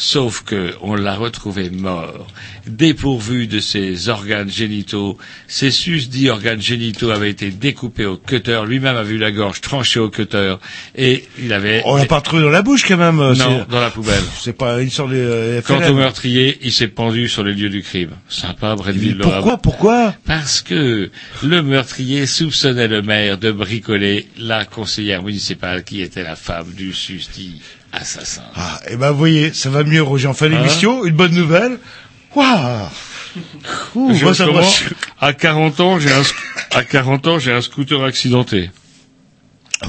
S3: Sauf que on l'a retrouvé mort, dépourvu de ses organes génitaux. Ses susdits organes génitaux avaient été découpés au cutter. Lui-même a vu la gorge tranchée au cutter et il avait.
S1: On l'a pas retrouvé dans la bouche quand même. euh,
S3: Non, dans la poubelle.
S1: C'est pas une sorte de euh,
S3: Quant au meurtrier, il s'est pendu sur les lieux du crime. Sympa,
S1: Pourquoi. Pourquoi?
S3: Parce que le meurtrier soupçonnait le maire de bricoler la conseillère municipale qui était la femme du susdit assassin.
S1: Ah, eh ben vous voyez, ça va mieux, Roger. En fin d'émission, une bonne nouvelle. Waouh Ouh,
S3: Je
S1: moi, ça va-
S3: à 40 ans, j'ai un, à 40 ans, j'ai un scooter accidenté.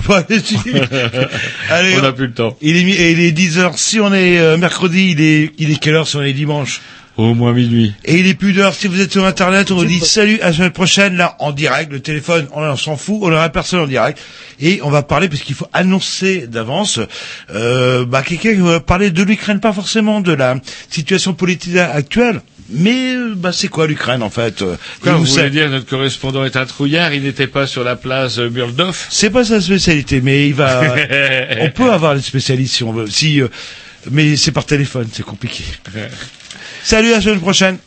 S1: Ouais, si. Allez,
S3: On n'a plus le temps.
S1: Il est, et il est 10h. Si on est euh, mercredi, il est, il est quelle heure si on est dimanche
S3: Au moins minuit.
S1: Et il est plus d'heure. Si vous êtes sur Internet, on vous dit salut à la semaine prochaine, là, en direct. Le téléphone, on, s'en fout. On aura personne en direct. Et on va parler, parce qu'il faut annoncer d'avance, euh, bah, quelqu'un qui va parler de l'Ukraine, pas forcément de la situation politique actuelle. Mais, euh, bah, c'est quoi l'Ukraine, en fait? Il
S3: vous voulez dire notre correspondant est un trouillard, il n'était pas sur la place Burldorf
S1: C'est pas sa spécialité, mais il va. on peut avoir des spécialistes si on veut. Si, euh, mais c'est par téléphone, c'est compliqué. Salut à la semaine prochaine.